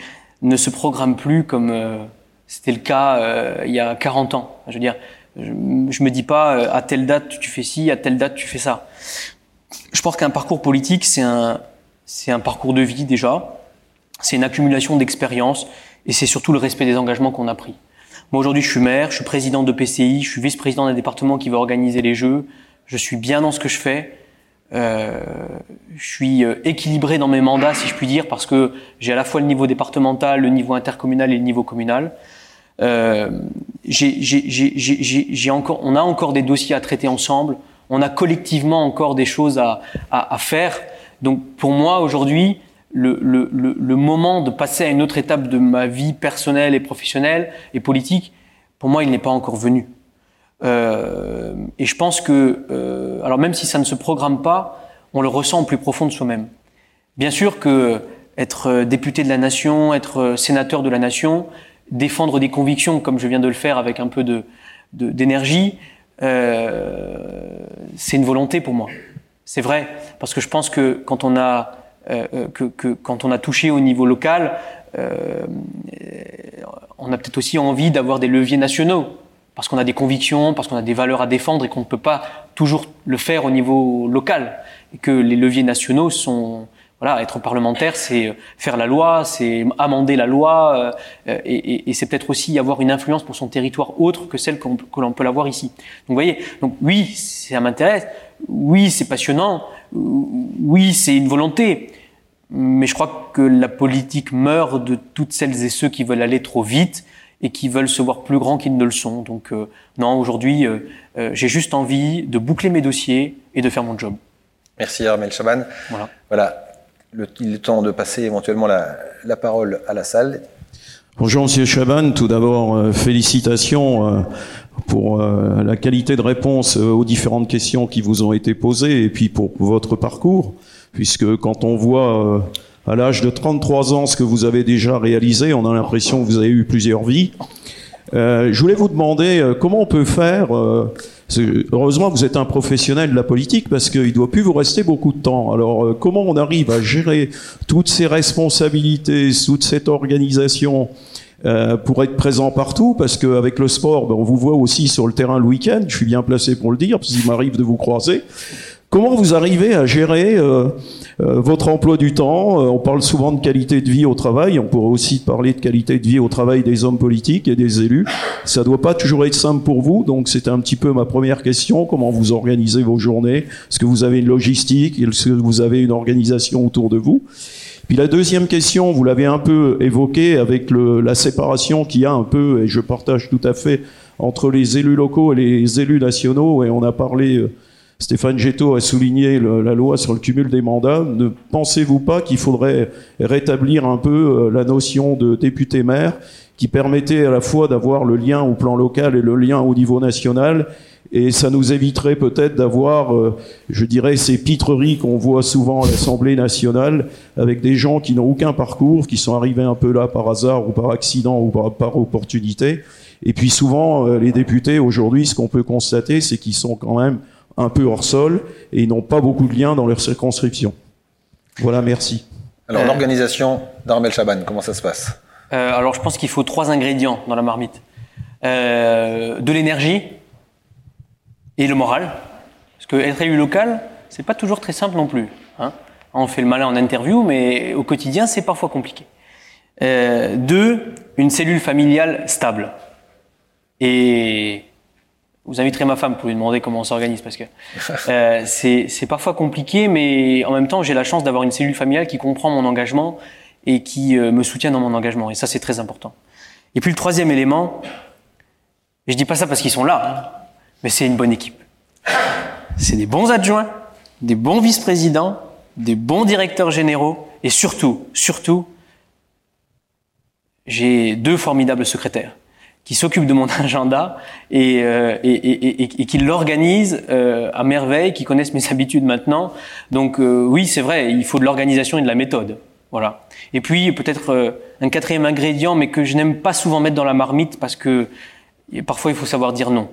ne se programme plus comme euh, c'était le cas euh, il y a 40 ans. Je veux dire, je, me dis pas euh, à telle date tu fais ci, à telle date tu fais ça. Je pense qu'un parcours politique, c'est un, un parcours de vie déjà, c'est une accumulation d'expériences et c'est surtout le respect des engagements qu'on a pris. Moi aujourd'hui, je suis maire, je suis président de PCI, je suis vice-président d'un département qui va organiser les Jeux je suis bien dans ce que je fais. Euh, je suis euh, équilibré dans mes mandats, si je puis dire, parce que j'ai à la fois le niveau départemental, le niveau intercommunal et le niveau communal. Euh, on a encore des dossiers à traiter ensemble. On a collectivement encore des choses à, à, à faire. Donc pour moi aujourd'hui, le, le, le, moment de passer à une autre étape de ma vie personnelle et professionnelle et politique, pour moi, il n'est pas encore venu. Euh, et je pense que, euh, alors même si ça ne se programme pas, on le ressent au plus profond de soi-même. Bien sûr que être député de la nation, être sénateur de la nation, défendre des convictions comme je viens de le faire avec un peu de d'énergie, euh, c'est une volonté pour moi. C'est vrai parce que je pense que quand on a euh, que, que, quand on a touché au niveau local, euh, on a peut-être aussi envie d'avoir des leviers nationaux parce qu'on a des convictions, parce qu'on a des valeurs à défendre et qu'on ne peut pas toujours le faire au niveau local. Et que les leviers nationaux sont, voilà, être parlementaire, c'est faire la loi, c'est amender la loi, euh, et, et, c'est peut-être aussi avoir une influence pour son territoire autre que celle que l'on peut l'avoir ici. Donc, vous voyez, donc oui, ça m'intéresse, oui, c'est passionnant, oui, c'est une volonté, mais je crois que la politique meurt de toutes celles et ceux qui veulent aller trop vite, et qui veulent se voir plus grands qu'ils ne le sont. Donc euh, non, aujourd'hui, euh, euh, j'ai juste envie de boucler mes dossiers et de faire mon job. Merci Armel Chaban. Voilà. voilà. Le, il est temps de passer éventuellement la, la parole à la salle. Bonjour Monsieur Chaban, tout d'abord euh, félicitations euh, pour euh, la qualité de réponse aux différentes questions qui vous ont été posées et puis pour votre parcours, puisque quand on voit à l'âge de 33 ans ce que vous avez déjà réalisé, on a l'impression que vous avez eu plusieurs vies. Euh, je voulais vous demander euh, comment on peut faire. Euh, heureusement, vous êtes un professionnel de la politique parce qu'il ne doit plus vous rester beaucoup de temps. Alors, comment on arrive à gérer toutes ces responsabilités, toute cette organisation pour être présent partout? Parce qu'avec le sport, ben, on vous voit aussi sur le terrain le week-end. Je suis bien placé pour le dire parce qu'il m'arrive de vous croiser. Comment vous arrivez à gérer euh, euh, votre emploi du temps On parle souvent de qualité de vie au travail. On pourrait aussi parler de qualité de vie au travail des hommes politiques et des élus. Ça doit pas toujours être simple pour vous. Donc c'était un petit peu ma première question. Comment vous organisez vos journées Est-ce que vous avez une logistique Est-ce que vous avez une organisation autour de vous? Puis la deuxième question, vous l'avez un peu évoqué avec le, la séparation qu'il y a un peu, et je partage tout à fait, entre les élus locaux et les élus nationaux, et on a parlé euh, Stéphane Getto a souligné la loi sur le cumul des mandats. Ne pensez-vous pas qu'il faudrait rétablir un peu euh, la notion de député-maire qui permettait à la fois d'avoir le lien au plan local et le lien au niveau national? Et ça nous éviterait peut-être d'avoir, euh, je dirais, ces pitreries qu'on voit souvent à l'Assemblée nationale, avec des gens qui n'ont aucun parcours, qui sont arrivés un peu là par hasard ou par accident ou par, par opportunité. Et puis souvent, euh, les députés, aujourd'hui, ce qu'on peut constater, c'est qu'ils sont quand même un peu hors sol et ils n'ont pas beaucoup de liens dans leur circonscription. Voilà, merci. Alors, l'organisation d'Armel Chaban, comment ça se passe? Euh, alors, je pense qu'il faut trois ingrédients dans la marmite. Euh, de l'énergie et le moral. Parce que être élu local, c'est pas toujours très simple non plus. Hein. On fait le malin en interview, mais au quotidien, c'est parfois compliqué. Euh, deux, une cellule familiale stable. Et vous inviterez ma femme pour lui demander comment on s'organise parce que euh, [LAUGHS] c'est parfois compliqué, mais en même temps, j'ai la chance d'avoir une cellule familiale qui comprend mon engagement et qui euh, me soutient dans mon engagement. Et ça, c'est très important. Et puis le troisième élément, et je dis pas ça parce qu'ils sont là, hein, mais c'est une bonne équipe. C'est des bons adjoints, des bons vice-présidents, des bons directeurs généraux, et surtout, surtout, j'ai deux formidables secrétaires qui s'occupent de mon [LAUGHS] agenda et, euh, et, et, et, qui l'organisent euh, à merveille, qui connaissent mes [LAUGHS] habitudes maintenant. Donc euh, oui, c'est vrai, il faut de l'organisation et de la méthode. Voilà. Et puis peut-être euh, un quatrième ingrédient, mais que je n'aime pas souvent mettre dans la marmite parce que parfois il faut savoir dire non.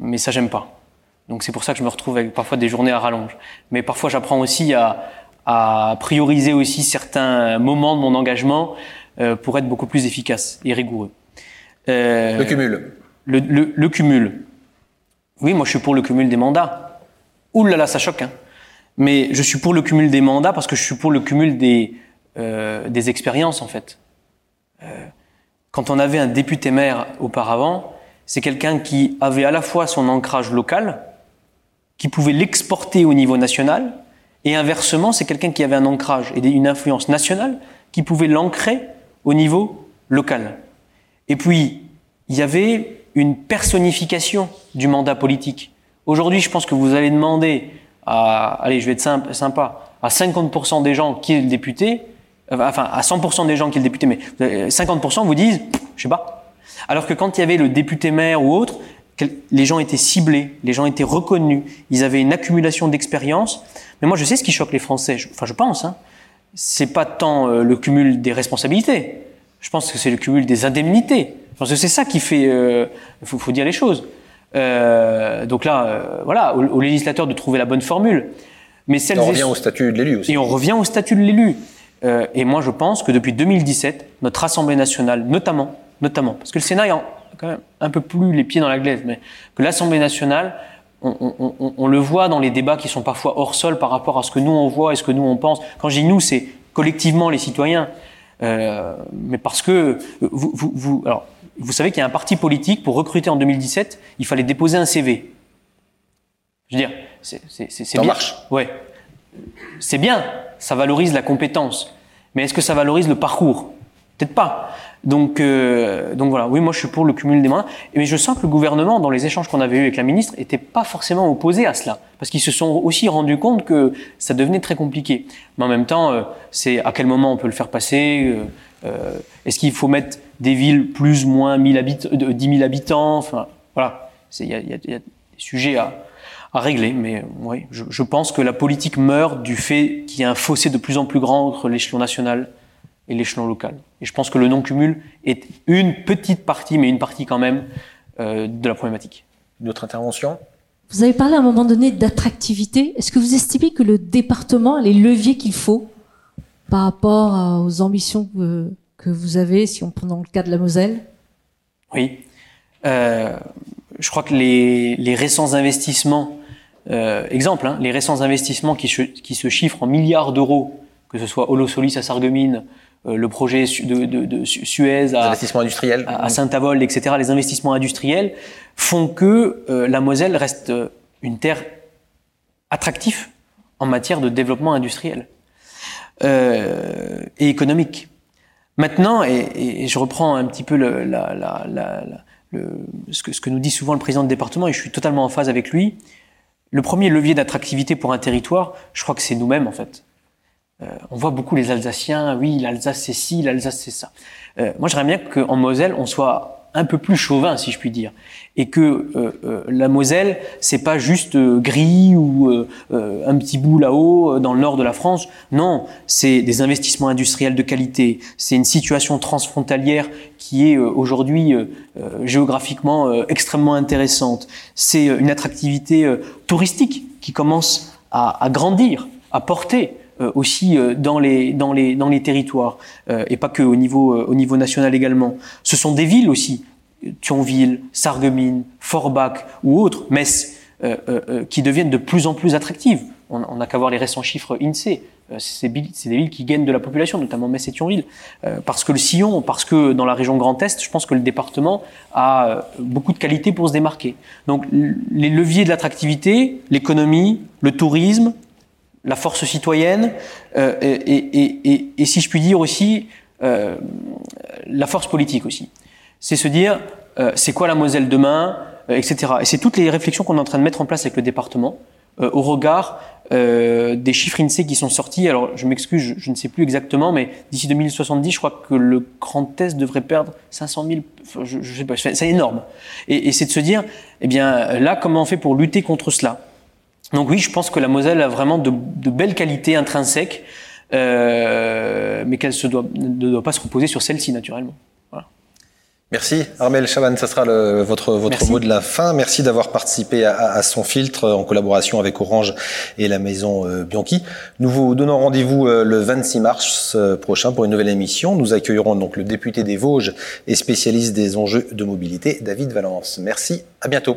Mais ça j'aime pas. Donc c'est pour ça que je me retrouve avec parfois des journées à rallonge. Mais parfois j'apprends aussi à, à prioriser aussi certains moments de mon engagement euh, pour être beaucoup plus efficace et rigoureux. Euh, le cumul. Le, le, le, cumul. Oui, moi je suis pour le cumul des mandats. Ouh là là, ça choque. Hein. Mais je suis pour le cumul des mandats parce que je suis pour le cumul des, euh, des expériences en fait. Euh, quand on avait un député maire auparavant, c'est quelqu'un qui avait à la fois son ancrage local, qui pouvait l'exporter au niveau national, et inversement, c'est quelqu'un qui avait un ancrage et une influence nationale, qui pouvait l'ancrer au niveau local. Et puis, il y avait une personnification du mandat politique. Aujourd'hui, je pense que vous allez demander à, allez, je vais être sympa, à 50% des gens qui est le député, enfin, à 100% des gens qui est le député, mais 50% vous disent, je sais pas. Alors que quand il y avait le député maire ou autre, les gens étaient ciblés, les gens étaient reconnus, ils avaient une accumulation d'expérience. Mais moi, je sais ce qui choque les Français. Enfin, je pense. Hein. C'est pas tant euh, le cumul des responsabilités. Je pense que c'est le cumul des indemnités. Je pense que c'est ça qui fait. Il euh, faut, faut, dire les choses. Euh, donc là, euh, voilà, au, au, législateur de trouver la bonne formule. Mais celles et on revient au statut de l'élu aussi. Et on revient au statut de l'élu. Euh, et moi, je pense que depuis 2017, notre Assemblée nationale, notamment, notamment, parce que le Sénat est quand même un peu plus les pieds dans la glaise, mais que l'Assemblée nationale, on, on, on, on, le voit dans les débats qui sont parfois hors sol par rapport à ce que nous on voit et ce que nous on pense. Quand je dis nous, c'est collectivement les citoyens. Euh, mais parce que vous, vous, vous alors, vous savez qu'il y a un parti politique pour recruter en 2017, il fallait déposer un CV. Je veux dire, c'est bien. marche. Ouais, c'est bien, ça valorise la compétence. Mais est-ce que ça valorise le parcours? Peut-être pas. Donc, euh, donc voilà. Oui, moi je suis pour le cumul des mandats. Mais je sens que le gouvernement, dans les échanges qu'on avait eus avec la ministre, était pas forcément opposé à cela, parce qu'ils se sont aussi rendus compte que ça devenait très compliqué. Mais en même temps, euh, c'est à quel moment on peut le faire passer euh, Est-ce qu'il faut mettre des villes plus moins 1000 habitants, 10 000 habitants Enfin, voilà. Il y y, y a, des sujets à, à régler, mais oui, je, je pense que la politique meurt du fait qu'il y a un fossé de plus en plus grand entre l'échelon national et l'échelon local. Et je pense que le non-cumul est une petite partie, mais une partie quand même, euh, de la problématique. Une autre intervention Vous avez parlé à un moment donné d'attractivité. Est-ce que vous estimez que le département a les leviers qu'il faut par rapport aux ambitions que, que, vous avez, si on prend dans le cas de la Moselle? Oui. Euh, je crois que les, les récents investissements Euh, exemple, hein, les récents investissements qui, qui se chiffrent en milliards d'euros, que ce soit Holosolis à Sarreguemines, le projet de, de, de Suez à, Saint-Avold, etc., les investissements industriels font que euh, la Moselle reste une terre attractive en matière de développement industriel euh, et économique. Maintenant, et, et, je reprends un petit peu le, la, la, la, le, ce, que, ce, que, nous dit souvent le président de département, et je suis totalement en phase avec lui, le premier levier d'attractivité pour un territoire, je crois que c'est nous-mêmes en fait. Euh, on voit beaucoup les Alsaciens, oui, l'Alsace c'est ci, l'Alsace c'est ça. Euh, moi, j'aimerais bien qu'en Moselle, on soit un peu plus chauvin, si je puis dire, et que euh, euh, la Moselle, c'est pas juste euh, gris ou un petit bout là-haut dans le nord de la France. Non, c'est des investissements industriels de qualité. C'est une situation transfrontalière qui est aujourd'hui géographiquement extrêmement intéressante. C'est une attractivité touristique qui commence à, à grandir, à porter aussi dans les dans les dans les territoires et pas que au niveau au niveau national également. Ce sont des villes aussi Thionville, Sarreguemines, Forbach ou autres, Metz, euh, euh, euh, qui deviennent de plus en plus attractives. On n'a qu'à voir les récents chiffres INSEE. c'est des villes qui gagnent de la population, notamment Metz et Thionville, parce que le sillon, parce que dans la région Grand Est, je pense que le département a beaucoup de qualités pour se démarquer. Donc les leviers de l'attractivité, l'économie, le tourisme, la force citoyenne, et, et, si je puis dire aussi, la force politique aussi c'est se dire euh, c'est quoi la Moselle demain, euh, etc. Et c'est toutes les réflexions qu'on est en train de mettre en place avec le département euh, au regard des chiffres INSEE qui sont sortis. Alors je m'excuse, je, ne sais plus exactement, mais d'ici 2070, je crois que le Grand test devrait perdre 500 000. Je, je sais pas, c'est énorme. Et, et c'est de se dire, eh bien là, comment on fait pour lutter contre cela? Donc oui, je pense que la Moselle a vraiment de, de belles qualités intrinsèques, mais qu'elle ne doit pas se reposer sur celle-ci naturellement. Merci. Armel Chaban, ça sera le, votre, votre mot de la fin. Merci d'avoir participé à, à, son filtre en collaboration avec Orange et la maison euh, Bianchi. Nous vous donnons rendez-vous euh, le 26 mars euh, prochain pour une nouvelle émission. Nous accueillerons donc le député des Vosges et spécialiste des enjeux de mobilité, David Valence. Merci. À bientôt.